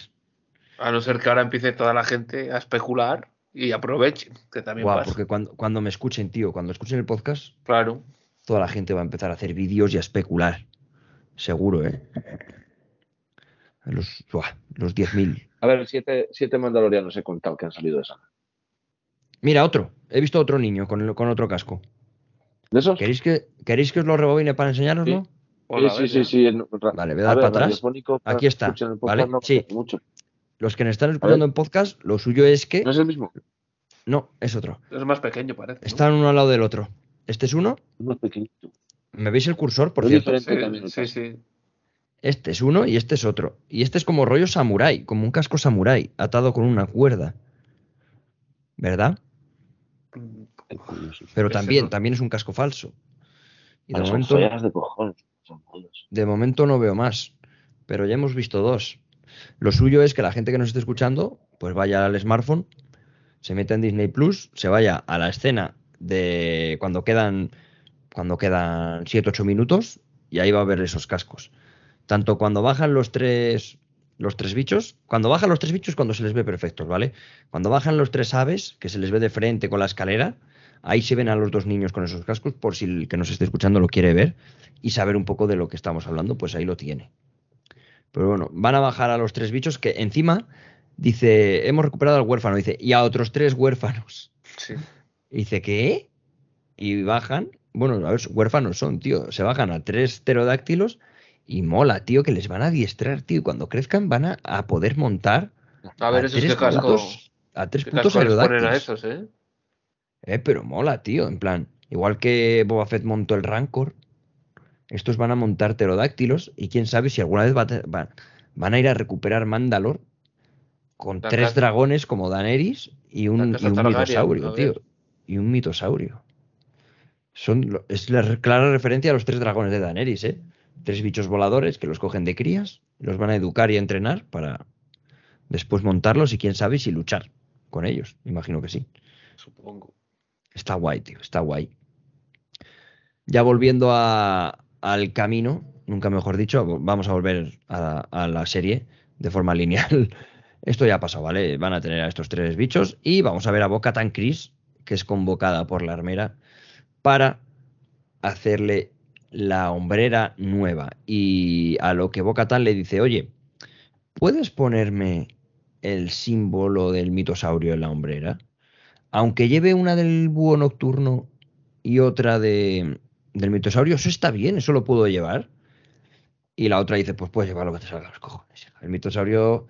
A no ser que ahora empiece toda la gente a especular y aprovechen, que también Guau, pasa. porque cuando, cuando me escuchen, tío, cuando escuchen el podcast, Claro. toda la gente va a empezar a hacer vídeos y a especular. Seguro, ¿eh? Los, buah, los 10.000. A ver, siete, siete mandalorianos he contado que han salido de esa. Mira, otro. He visto otro niño con, el- con otro casco. ¿De esos? ¿Queréis que, ¿Queréis que os lo rebobine para enseñároslo? Sí. Hola, sí, sí, sí, Vale, voy a a dar ver, para atrás. Aquí está, ¿vale? no Sí. mucho. Los que me están escuchando en podcast, lo suyo es que. ¿No es el mismo? No, es otro. Es más pequeño, parece. ¿no? Están uno al lado del otro. Este es uno. Es más pequeñito. ¿Me veis el cursor, por Es cierto? diferente también. el Sí, sí, sí. Este es uno y este es otro. Y este es como rollo samurái, como un casco samurái, atado con una cuerda. ¿verdad? Mm, Pero Ese también, no. también es un casco falso. Y momento, cojones. De momento no veo más. Pero ya hemos visto dos. Lo suyo es que la gente que nos esté escuchando, pues vaya al smartphone, se meta en Disney Plus, se vaya a la escena de cuando quedan cuando quedan 7-8 minutos y ahí va a ver esos cascos. Tanto cuando bajan los tres los tres bichos, cuando bajan los tres bichos cuando se les ve perfectos, ¿vale? Cuando bajan los tres aves, que se les ve de frente con la escalera, ahí se ven a los dos niños con esos cascos, por si el que nos esté escuchando lo quiere ver y saber un poco de lo que estamos hablando, pues ahí lo tiene. Pero bueno, van a bajar a los tres bichos que encima dice, hemos recuperado al huérfano, dice, y a otros tres huérfanos. Sí. Y dice, ¿qué? Y bajan, bueno, a ver, huérfanos son, tío, se bajan a tres pterodáctilos y mola, tío, que les van a adiestrar, tío, y cuando crezcan van a, a poder montar A ver, esos tres casco. a tres ¿Qué putos casco les ponen a esos, eh? Eh, pero mola, tío, en plan, igual que Boba Fett montó el Rancor, estos van a montar pterodáctilos y quién sabe si alguna vez va a te- va- van a ir a recuperar Mandalor con La tres dragones como Daenerys y un, y mitosaurio, tío. Y un mitosaurio. Son, es la clara referencia a los tres dragones de Daenerys, ¿eh? Tres bichos voladores que los cogen de crías, los van a educar y a entrenar para después montarlos y quién sabe si luchar con ellos. Imagino que sí. Supongo. Está guay, tío, está guay. Ya volviendo a- al camino, nunca mejor dicho, vamos a volver a, la serie de forma lineal. Esto ya ha pasado, ¿vale? Van a tener a estos tres bichos y vamos a ver a Boca Tan Chris, que es convocada por la armera para hacerle la hombrera nueva. Y a lo que Boca Tan le dice, oye, ¿puedes ponerme el símbolo del mitosaurio en la hombrera? aunque lleve una del búho nocturno y otra de, del mitosaurio, eso está bien, eso lo puedo llevar. Y la otra dice, pues puedes llevar lo que te salga a los cojones. El mitosaurio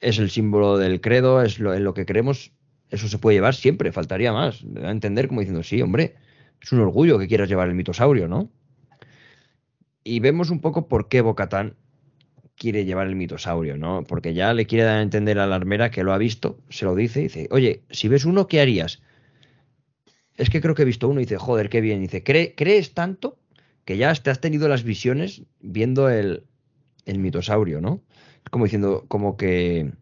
es el símbolo del credo, es lo, en lo que creemos, eso se puede llevar siempre, faltaría más. A entender como diciendo, sí, hombre, es un orgullo que quieras llevar el mitosaurio, ¿no? Y vemos un poco por qué Bocatán quiere llevar el mitosaurio, ¿no? Porque ya le quiere dar a entender a la armera que lo ha visto, se lo dice, dice, oye, si ves uno, ¿qué harías? Es que creo que he visto uno y dice, joder, qué bien. Y dice, "¿Cre- ¿crees tanto que ya te has tenido las visiones viendo el, el mitosaurio, ¿no? Es como diciendo, como que,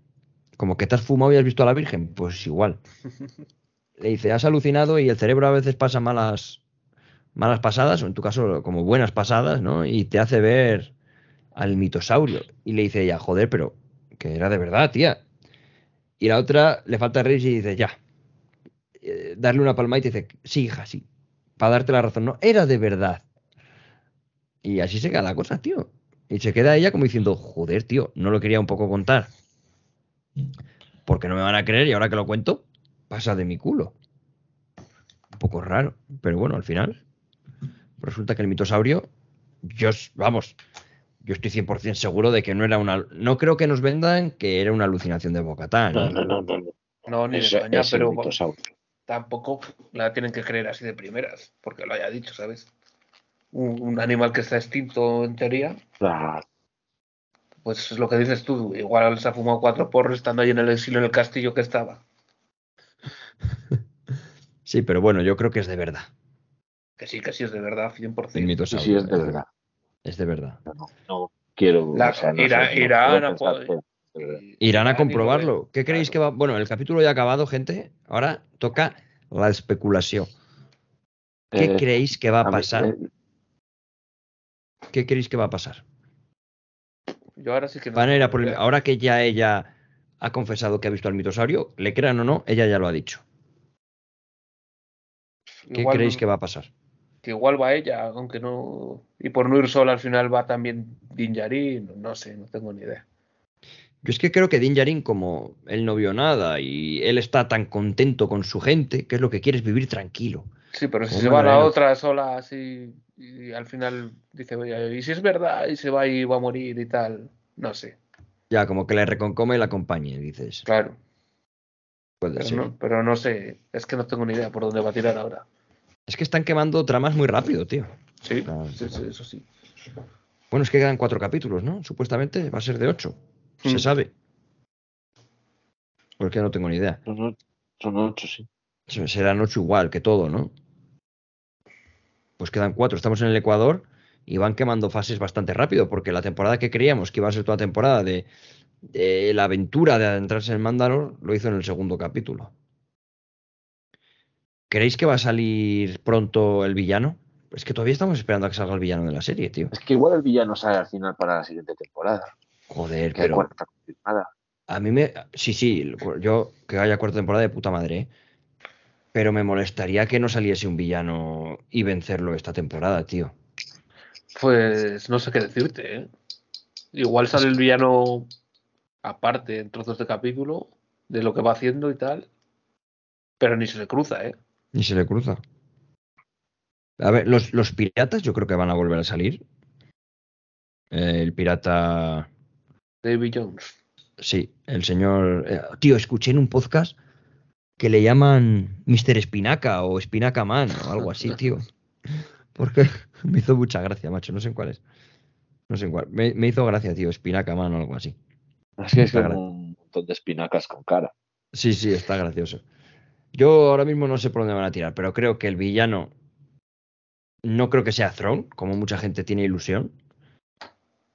como que te has fumado y has visto a la Virgen. Pues igual. Le dice, has alucinado y el cerebro a veces pasa malas, malas pasadas, o en tu caso, como buenas pasadas, ¿no? Y te hace ver al mitosaurio. Y le dice ella, joder, pero que era de verdad, tía. Y la otra le falta reír y dice, ya. Eh, darle una palma y te dice, sí, hija, sí. Para darte la razón, no, era de verdad. Y así se queda la cosa, tío. Y se queda ella como diciendo, joder, tío, no lo quería un poco contar. Porque no me van a creer y ahora que lo cuento, pasa de mi culo. Un poco raro. Pero bueno, al final, resulta que el mitosaurio, yo, vamos, yo estoy 100% seguro de que no era una... No creo que nos vendan que era una alucinación de Bocatán. No, no, no, no. no. No, ni de Eso coña, es el pero mitosaurio. Tampoco la tienen que creer así de primeras, porque lo haya dicho, ¿sabes? Un, un animal que está extinto en teoría, Claro. pues es lo que dices tú, igual se ha fumado cuatro porros estando ahí en el exilio en el castillo que estaba. Sí, pero bueno, yo creo que es de verdad. Que sí, que sí es de verdad, 100%. El Sí, sí, es de verdad. Es de verdad. No, no quiero. La- o sea, no Irá- sé, no Irán puedo Irán a comprobarlo. ¿Qué creéis que va? Bueno, el capítulo ya ha acabado, gente. Ahora toca la especulación. ¿Qué Eh, creéis que va a pasar? eh, ¿Qué creéis que va a pasar? Yo ahora sí que no. Van a ir a tengo por el- idea. Ahora que ya ella ha confesado que ha visto al mitosaurio, le crean o no, ella ya lo ha dicho. ¿Qué Igual- creéis que va a pasar? que igual va ella, aunque no. Y por no ir sola al final va también Din Djarin, no sé, no tengo ni idea. Yo es que creo que Din Djarin, como él no vio nada y él está tan contento con su gente, que es lo que quiere es vivir tranquilo. Sí, pero si se va la Mandaloriano. otra sola así y al final dice, oye, y si es verdad y se va y va a morir y tal, no sé, Ya, como que le reconcome y la acompañe, dices. claro, Puede pero ser. no, pero no sé, es que no tengo ni idea por dónde va a tirar ahora. Es que están quemando tramas muy rápido, tío. Sí, Claro. sí, sí, eso sí. Bueno, es que quedan cuatro capítulos, ¿no? Supuestamente va a ser de ocho. Se Mm. sabe. Porque no tengo ni idea. Son ocho, sí. Se- Serán ocho igual que todo, ¿no? Pues quedan cuatro. Estamos en el Ecuador y van quemando fases bastante rápido, porque la temporada que creíamos que iba a ser toda temporada de, de la aventura de adentrarse en Mandalor, lo hizo en el segundo capítulo. ¿Creéis que va a salir pronto el villano? Es que todavía estamos esperando a que salga el villano de la serie, tío. Es que igual el villano sale al final para la siguiente temporada. Joder, Que pero cuarta confirmada. a mí me... Sí, sí, yo que haya cuarta temporada de puta madre, ¿eh? Pero me molestaría que no saliese un villano y vencerlo esta temporada, tío. Pues no sé qué decirte, ¿eh? Igual sale el villano aparte en trozos de capítulo de lo que va haciendo y tal, pero ni se le cruza, ¿eh? Ni se le cruza. A ver, los, los piratas yo creo que van a volver a salir. Eh, el pirata... David Jones. Sí, el señor... eh, tío, escuché en un podcast que le llaman Mr. Espinaca o Espinaca Man o algo así, tío. Porque me hizo mucha gracia, macho. No sé en cuál es. No sé en cuál. Me, me hizo gracia, tío. Espinaca Man o algo así. Así es como un montón de espinacas con cara. Sí, sí, está gracioso. Yo ahora mismo no sé por dónde van a tirar, pero creo que el villano no creo que sea Thrawn, como mucha gente tiene ilusión.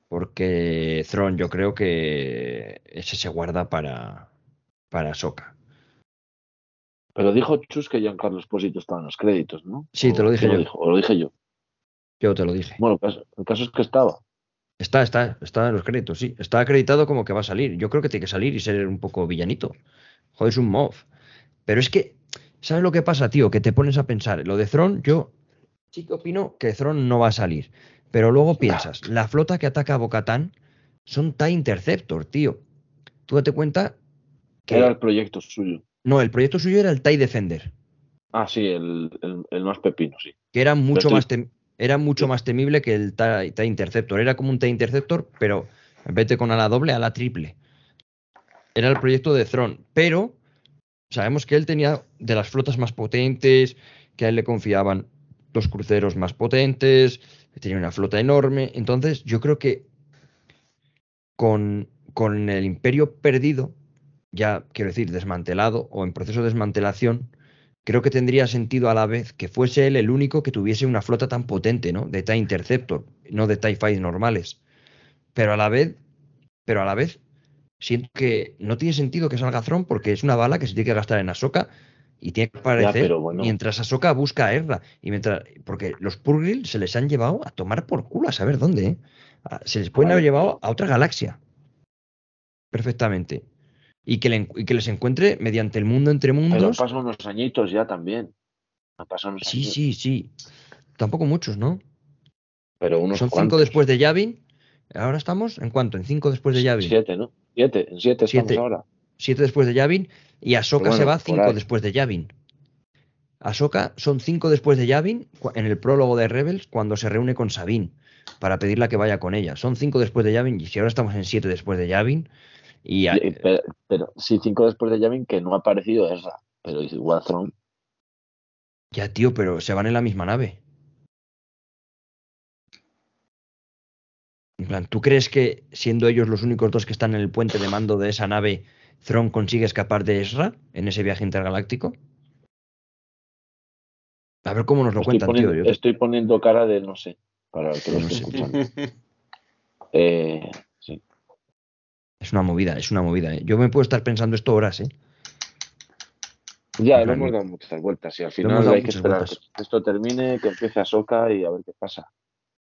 Porque Thrawn yo creo que ese se guarda para, para Soka. Pero dijo Chus que Giancarlo Esposito estaba en los créditos, ¿no? Sí, te lo ¿O dije yo. dijo? O lo dije yo. Yo te lo dije. Bueno, el caso, el caso es que estaba. Está, está, está en los créditos, sí. Está acreditado como que va a salir. Yo creo que tiene que salir y ser un poco villanito. Joder, es un mob. Pero es que, ¿sabes lo que pasa, tío? Que te pones a pensar. Lo de Thron, yo sí que opino que Thron no va a salir. Pero luego piensas, la flota que ataca a Bocatán son TIE Interceptor, tío. Tú date cuenta que. Era el proyecto suyo. No, el proyecto suyo era el TIE Defender. Ah, sí, el, el, el más pepino, sí. que era mucho estoy- más tem- era mucho Sí. más temible que el TIE, TIE Interceptor. Era como un TIE Interceptor, pero en vez de con ala doble, ala triple. Era el proyecto de Thrawn, pero sabemos que él tenía de las flotas más potentes, que a él le confiaban los cruceros más potentes, tenía una flota enorme. Entonces, yo creo que con, con el imperio perdido, ya quiero decir, desmantelado o en proceso de desmantelación, creo que tendría sentido a la vez que fuese él el único que tuviese una flota tan potente, ¿no? De TIE Interceptor, no de TIE Fighter normales. Pero a la vez, pero a la vez, siento que no tiene sentido que salga Thrawn porque es una bala que se tiene que gastar en Ahsoka y tiene que aparecer pero bueno. mientras Ahsoka busca a Ezra. Y mientras, porque los Purgil se les han llevado a tomar por culo, a saber dónde, ¿eh? Se les pueden Vale. haber llevado a otra galaxia. Perfectamente. Y que, le en- y que les encuentre mediante el mundo entre Pero han mundos. pasado unos añitos ya también. Pasado unos Sí, años. sí, sí. Tampoco muchos, ¿no? Pero unos Son cinco después de Yavin. Ahora estamos, ¿en cuánto? En cinco después de Yavin. Siete, ¿no? Siete, en siete, Siete. estamos ahora. Siete después de Yavin. Y Ahsoka Bueno, se va por cinco ahí. después de Yavin. Ahsoka son cinco después de Yavin en el prólogo de Rebels cuando se reúne con Sabine para pedirle que vaya con ella. Son cinco después de Yavin y si ahora estamos en siete después de Yavin y Pero, pero sí, cinco después de Yavin que no ha aparecido esa. Pero igual ya tío, pero se van en la misma nave. En plan, ¿tú crees que siendo ellos los únicos dos que están en el puente de mando de esa nave, Thrawn consigue escapar de Ezra en ese viaje intergaláctico? A ver cómo nos lo Estoy cuentan, poniendo, tío. Yo- estoy poniendo cara de no sé. Para el que lo No esté sé. escuchando. Eh, sí. Es una movida, es una movida. ¿eh? Yo me puedo estar pensando esto horas, ¿eh? Ya, plan, hemos dado muchas vueltas y al final hay que esperar vueltas. que esto termine, que empiece a Soca y a ver qué pasa.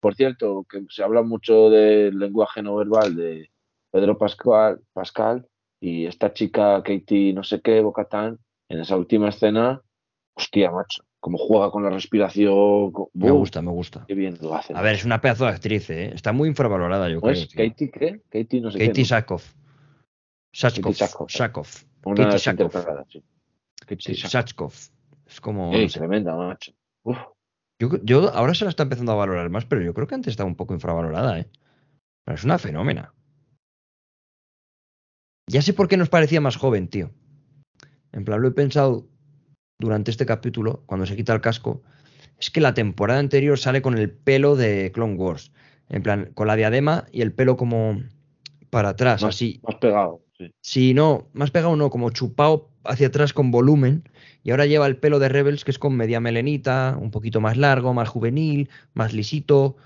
Por cierto, que se habla mucho del lenguaje no verbal de Pedro Pascual, Pascal y esta chica Katie no sé qué, Bocatán, en esa última escena, hostia, macho, cómo juega con la respiración. Me gusta, me gusta. Qué bien lo hace. A ver, es una pedazo de actriz, ¿eh? Está muy infravalorada, yo ¿Cómo creo. es? ¿Katie qué? Katie no sé Katie qué. Sackhoff. Sachkov. Sackhoff. Una Katie Sackhoff. desinterpretada, sí. Katie Sí. Sachkov. Es como. Ey, no sé. tremenda, macho. Uf. Yo, yo ahora se la está empezando a valorar más, pero yo creo que antes estaba un poco infravalorada, ¿eh? Pero es una fenómena. Ya sé por qué nos parecía más joven, tío. En plan, lo he pensado durante este capítulo, cuando se quita el casco. Es que la temporada anterior sale con el pelo de Clone Wars. En plan, con la diadema y el pelo como para atrás, Más, así. más pegado, sí. Sí, no, más pegado no, como chupado hacia atrás con volumen y ahora lleva el pelo de Rebels que es con media melenita, un poquito más largo, más juvenil, más lisito,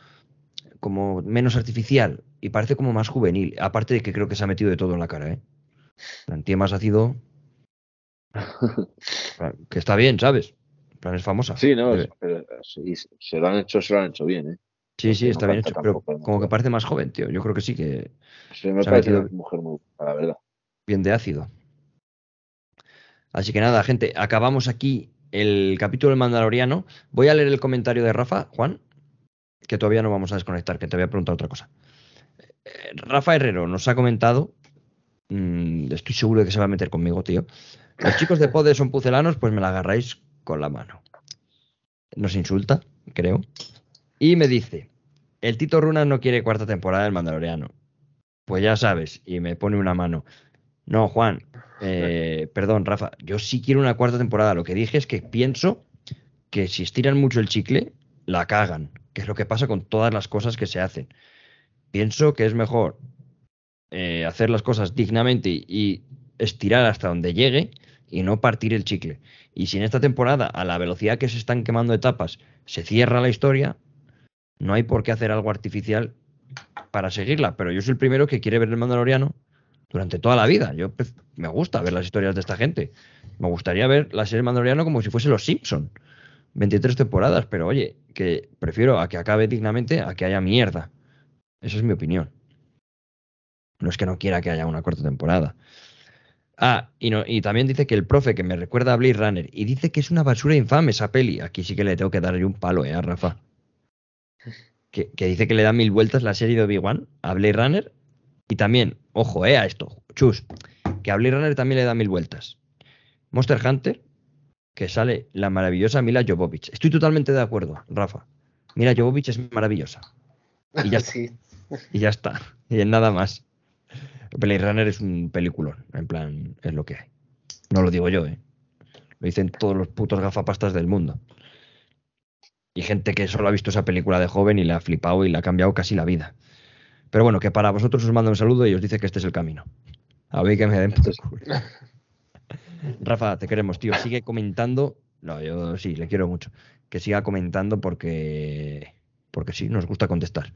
como menos artificial y parece como más juvenil. Aparte de que creo que se ha metido de todo en la cara, ¿eh? La tía más ácido. que está bien, ¿sabes? En plan, es famosa. Sí, no, pero sí, se lo han hecho, se lo han hecho bien, ¿eh? Sí, sí, está bien hecho, pero como que parece más joven, tío. Yo creo que sí que Sí, me Se ha parece una mujer muy la verdad. bien de ácido. Así que nada, gente, acabamos aquí el capítulo del Mandaloriano. Voy a leer el comentario de Rafa, Juan, que todavía no vamos a desconectar, que te voy a preguntar otra cosa. Eh, Rafa Herrero nos ha comentado, mm, estoy seguro de que se va a meter conmigo, tío. Los chicos de Pode son pucelanos, pues me la agarráis con la mano. Nos insulta, creo. Y me dice, el Tito Runas no quiere cuarta temporada del Mandaloriano. Pues ya sabes, y me pone una mano. No, Juan, eh, perdón, Rafa, yo sí quiero una cuarta temporada. Lo que dije es que pienso que si estiran mucho el chicle, la cagan, que es lo que pasa con todas las cosas que se hacen. Pienso que es mejor eh, hacer las cosas dignamente y, estirar hasta donde llegue y no partir el chicle. Y si en esta temporada, a la velocidad que se están quemando etapas, se cierra la historia, no hay por qué hacer algo artificial para seguirla. Pero yo soy el primero que quiere ver el Mandaloriano durante toda la vida. Yo pues, me gusta ver las historias de esta gente. Me gustaría ver la serie Mandaloriano como si fuese Los Simpson. 23 temporadas, pero oye, que prefiero a que acabe dignamente a que haya mierda. Esa es mi opinión. No es que no quiera que haya una cuarta temporada. Ah, y, no, y también dice que el profe que me recuerda a Blade Runner y dice que es una basura infame esa peli. Aquí sí que le tengo que dar yo un palo, eh, a Rafa. Que, que dice que le da mil vueltas la serie de Obi-Wan a Blade Runner. Y también, ojo, eh, a esto, chus, que a Blade Runner también le da mil vueltas. Monster Hunter, que sale la maravillosa Mila Jovovich. Estoy totalmente de acuerdo, Rafa. Mila Jovovich es maravillosa. Y ya está. Sí. Y ya está. Y en nada más. Blade Runner es un peliculón. En plan, es lo que hay. No lo digo yo, ¿eh? Lo dicen todos los putos gafapastas del mundo. Y gente que solo ha visto esa película de joven y le ha flipado y le ha cambiado casi la vida. Pero bueno, que para vosotros os mando un saludo y os dice que este es el camino. A ver que me den por culo. Rafa, te queremos, tío. Sigue comentando. No, yo sí, le quiero mucho. Que siga comentando porque. Porque sí, nos gusta contestar.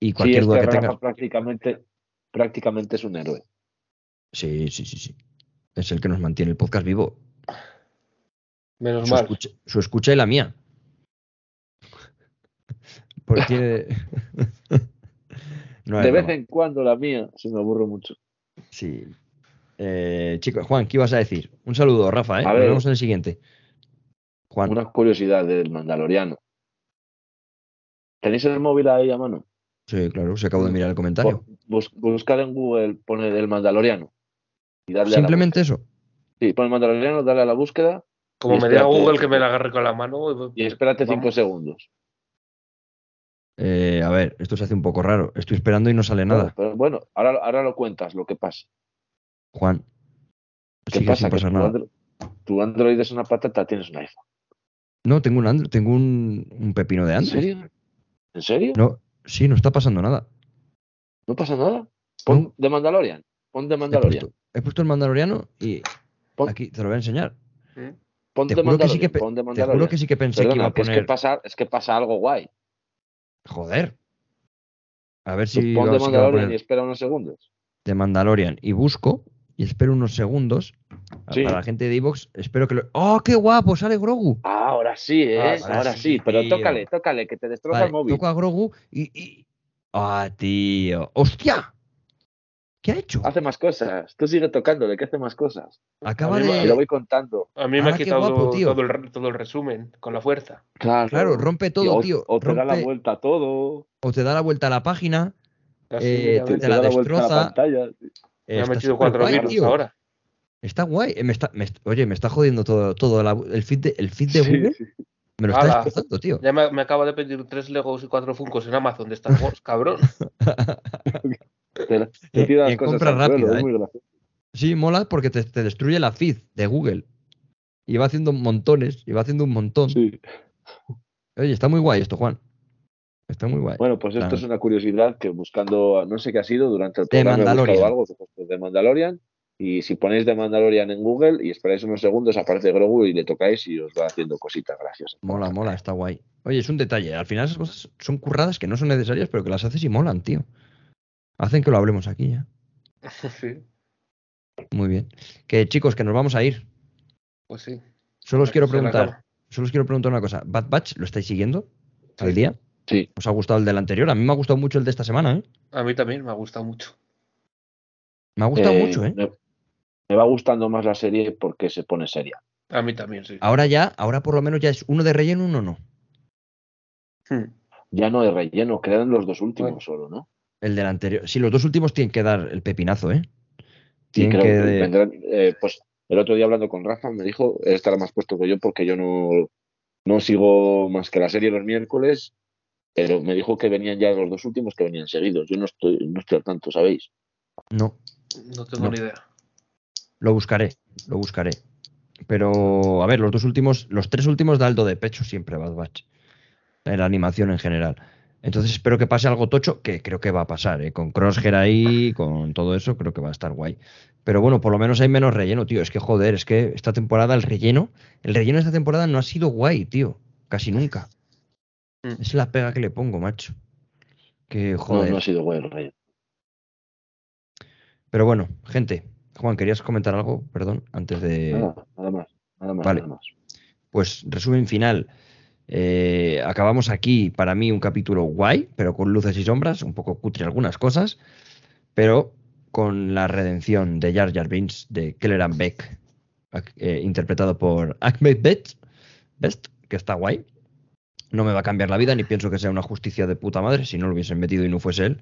Y Sí, cualquier es duda que que Rafa tengas. prácticamente, prácticamente es un héroe. Sí, sí, sí, sí. Es el que nos mantiene el podcast vivo. Menos Su mal. escucha, su escucha y la mía. Porque. No de vez broma. en cuando la mía se me aburre mucho. Sí. Eh, chicos, Juan, ¿qué ibas a decir? Un saludo, Rafa, ¿eh? A Nos ver. vemos en el siguiente. Juan, Una curiosidad del Mandaloriano. ¿Tenéis el móvil ahí a mano? Sí, claro, se acabo de mirar el comentario. Bus- buscar en Google, pone el Mandaloriano. Y darle a la Simplemente eso. Sí, pone Mandaloriano, dale a la búsqueda Como me diga espérate. Google que me la agarre con la mano. y espérate Vamos. cinco segundos. Eh, a ver, esto se hace un poco raro. Estoy esperando y no sale nada. Pero bueno, ahora, ahora lo cuentas, lo que pasa. Juan, ¿Qué pasa? sin Que pasar tu, nada. Android, tu Android es una patata, tienes un iPhone. No, tengo un Android, tengo un, un pepino de ¿En Android. serio? ¿En serio? No, sí, no está pasando nada. ¿No pasa nada? Pon No. de Mandalorian. Pon de He Mandalorian. puesto, he puesto el Mandaloriano y Pon- aquí te lo voy a enseñar. Pon Te de juro, que sí Mandalorian. que pe- pon de te juro que sí que pensé que iba a que es, que poner. pasa, es que pasa algo guay. Joder. A ver si pon va- de Mandalorian poner y espera unos segundos. de Mandalorian y busco y espero unos segundos. Sí. Para la gente de Evox, espero que lo. ¡Oh, qué guapo! Sale Grogu. Ah, ahora sí, ¿eh? Ah, ahora ahora sí, sí, pero tío. tócale, tócale, que te destroza Vale, el móvil. toco a Grogu y. y- ¡Ah, tío! ¡Hostia! ¿Qué ha hecho? Hace más cosas. Tú sigue tocándole, que hace más cosas. Acaba Y lo de. voy contando. A mí me Ahora ha quitado guapo, todo, el, todo el resumen con la fuerza. Claro. Claro, rompe todo, o, tío. O te da la vuelta a todo. o te da la vuelta a la página. Casi Eh, te- la da destroza. la pantalla. me ha metido cuatro virus ahora. Está guay. eh, me está- me oye, me está jodiendo todo, todo la- el feed de, el feed de Google. sí. Me lo está destrozando, tío. Ya me, me acaba de pedir tres Legos y cuatro Funkos en Amazon de Star Wars, cabrón. Te, te Y- cosas compra suelo, rápida, es ¿eh? Sí, mola porque te, te destruye la feed de Google. Y va haciendo montones, y va haciendo un montón. Sí. Oye, está muy guay esto, Juan. Está muy guay. Bueno, pues esto Claro. es una curiosidad que buscando, no sé qué ha sido durante el De programa, he buscado Mandalorian. algo de Mandalorian Y si ponéis de Mandalorian en Google y esperáis unos segundos, aparece Grogu y le tocáis y os va haciendo cositas graciosas. Mola, mola, está guay. Oye, es un detalle. Al final esas cosas son curradas que no son necesarias, pero que las haces y molan, tío. Hacen que lo hablemos aquí ya. Sí, Muy bien. Que chicos, que nos vamos a ir. pues sí. Solo os quiero preguntar, solo os quiero preguntar una cosa. ¿Bad Batch lo estáis siguiendo al Sí. día? Sí, ¿Os ha gustado el del anterior? A mí me ha gustado mucho el de esta semana, ¿eh? A mí también me ha gustado mucho. Me ha gustado eh, mucho, ¿eh? Me, va gustando más la serie porque se pone seria. A mí también, sí. Ahora ya, ahora por lo menos ya es uno de relleno, uno no. Hmm. Ya no hay relleno, quedan los dos últimos Bueno. solo, ¿no? El del anterior. Sí, los dos últimos tienen que dar el pepinazo, ¿eh? Sí, Tienen creo que que de- vendrán, eh, pues el otro día hablando con Rafa me dijo, él estará más puesto que yo porque yo no, no sigo más que la serie los miércoles, pero me dijo que venían ya los dos últimos que venían seguidos. Yo no estoy, no estoy al tanto, ¿sabéis? No, No tengo No. ni idea. Lo buscaré, lo buscaré. Pero, a ver, los dos últimos, los tres últimos da el do de pecho siempre Bad Batch. En la animación en general. Entonces espero que pase algo tocho, que creo que va a pasar, ¿eh? Con Crosshair ahí, con todo eso, creo que va a estar guay. Pero bueno, por lo menos hay menos relleno, tío. Es que joder, es que esta temporada el relleno, el relleno de esta temporada no ha sido guay, tío. Casi nunca. Mm. Es la pega que le pongo, macho. Que No, joder. no ha sido bueno el relleno. Pero bueno, gente. Juan, ¿querías comentar algo? Perdón, antes de. Nada, nada más, nada más, Vale. nada más. Pues resumen final. Eh, acabamos aquí, para mí, un capítulo guay, pero con luces y sombras, un poco cutre algunas cosas, pero con la redención de Jar Jar Binks de Kelleran Beck, eh, interpretado por Ahmed Best, Best, que está guay. No me va a cambiar la vida, ni pienso que sea una justicia de puta madre. Si no lo hubiesen metido y no fuese él,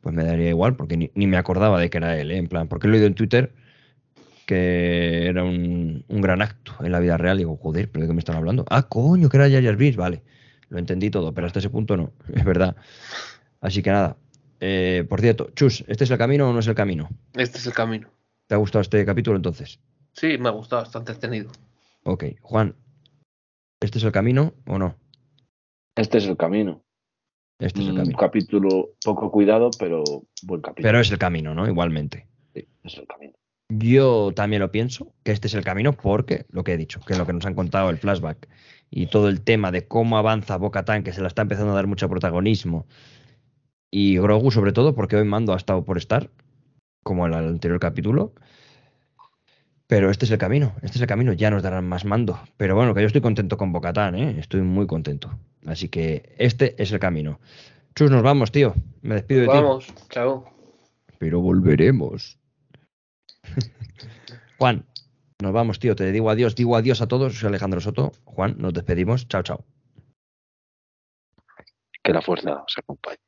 pues me daría igual, porque ni, ni me acordaba de que era él, ¿eh? en plan, porque lo he oído en Twitter que era un, un gran acto en la vida real. Y digo, joder, ¿pero de qué me están hablando? Ah, coño, que era Jar vale. Lo entendí todo, pero hasta ese punto no, es verdad. Así que nada. Eh, por cierto, Chus, ¿este es el camino o no es el camino? Este es el camino. ¿Te ha gustado este capítulo entonces? Sí, me ha gustado, está entretenido. Ok, Juan, ¿este es el camino o no? Este es el camino. Este es el Un camino. capítulo poco cuidado, pero buen capítulo. Pero es el camino, ¿no? Igualmente. Sí, es el camino. Yo también lo pienso, que este es el camino, porque lo que he dicho, que lo que nos han contado el flashback y todo el tema de cómo avanza Boca que se la está empezando a dar mucho protagonismo, y Grogu sobre todo, porque hoy Mando ha estado por estar, como en el anterior capítulo. Pero este es el camino, este es el camino, ya nos darán más mando. Pero bueno, que yo estoy contento con Bocatán, ¿eh? estoy muy contento. Así que este es el camino. Chus, nos vamos, tío. Me despido de ti. Vamos, chao. Pero volveremos. Juan, nos vamos, tío. Te digo adiós, digo adiós a todos. Soy Alejandro Soto. Juan, nos despedimos. Chao, chao. Que la fuerza os acompañe.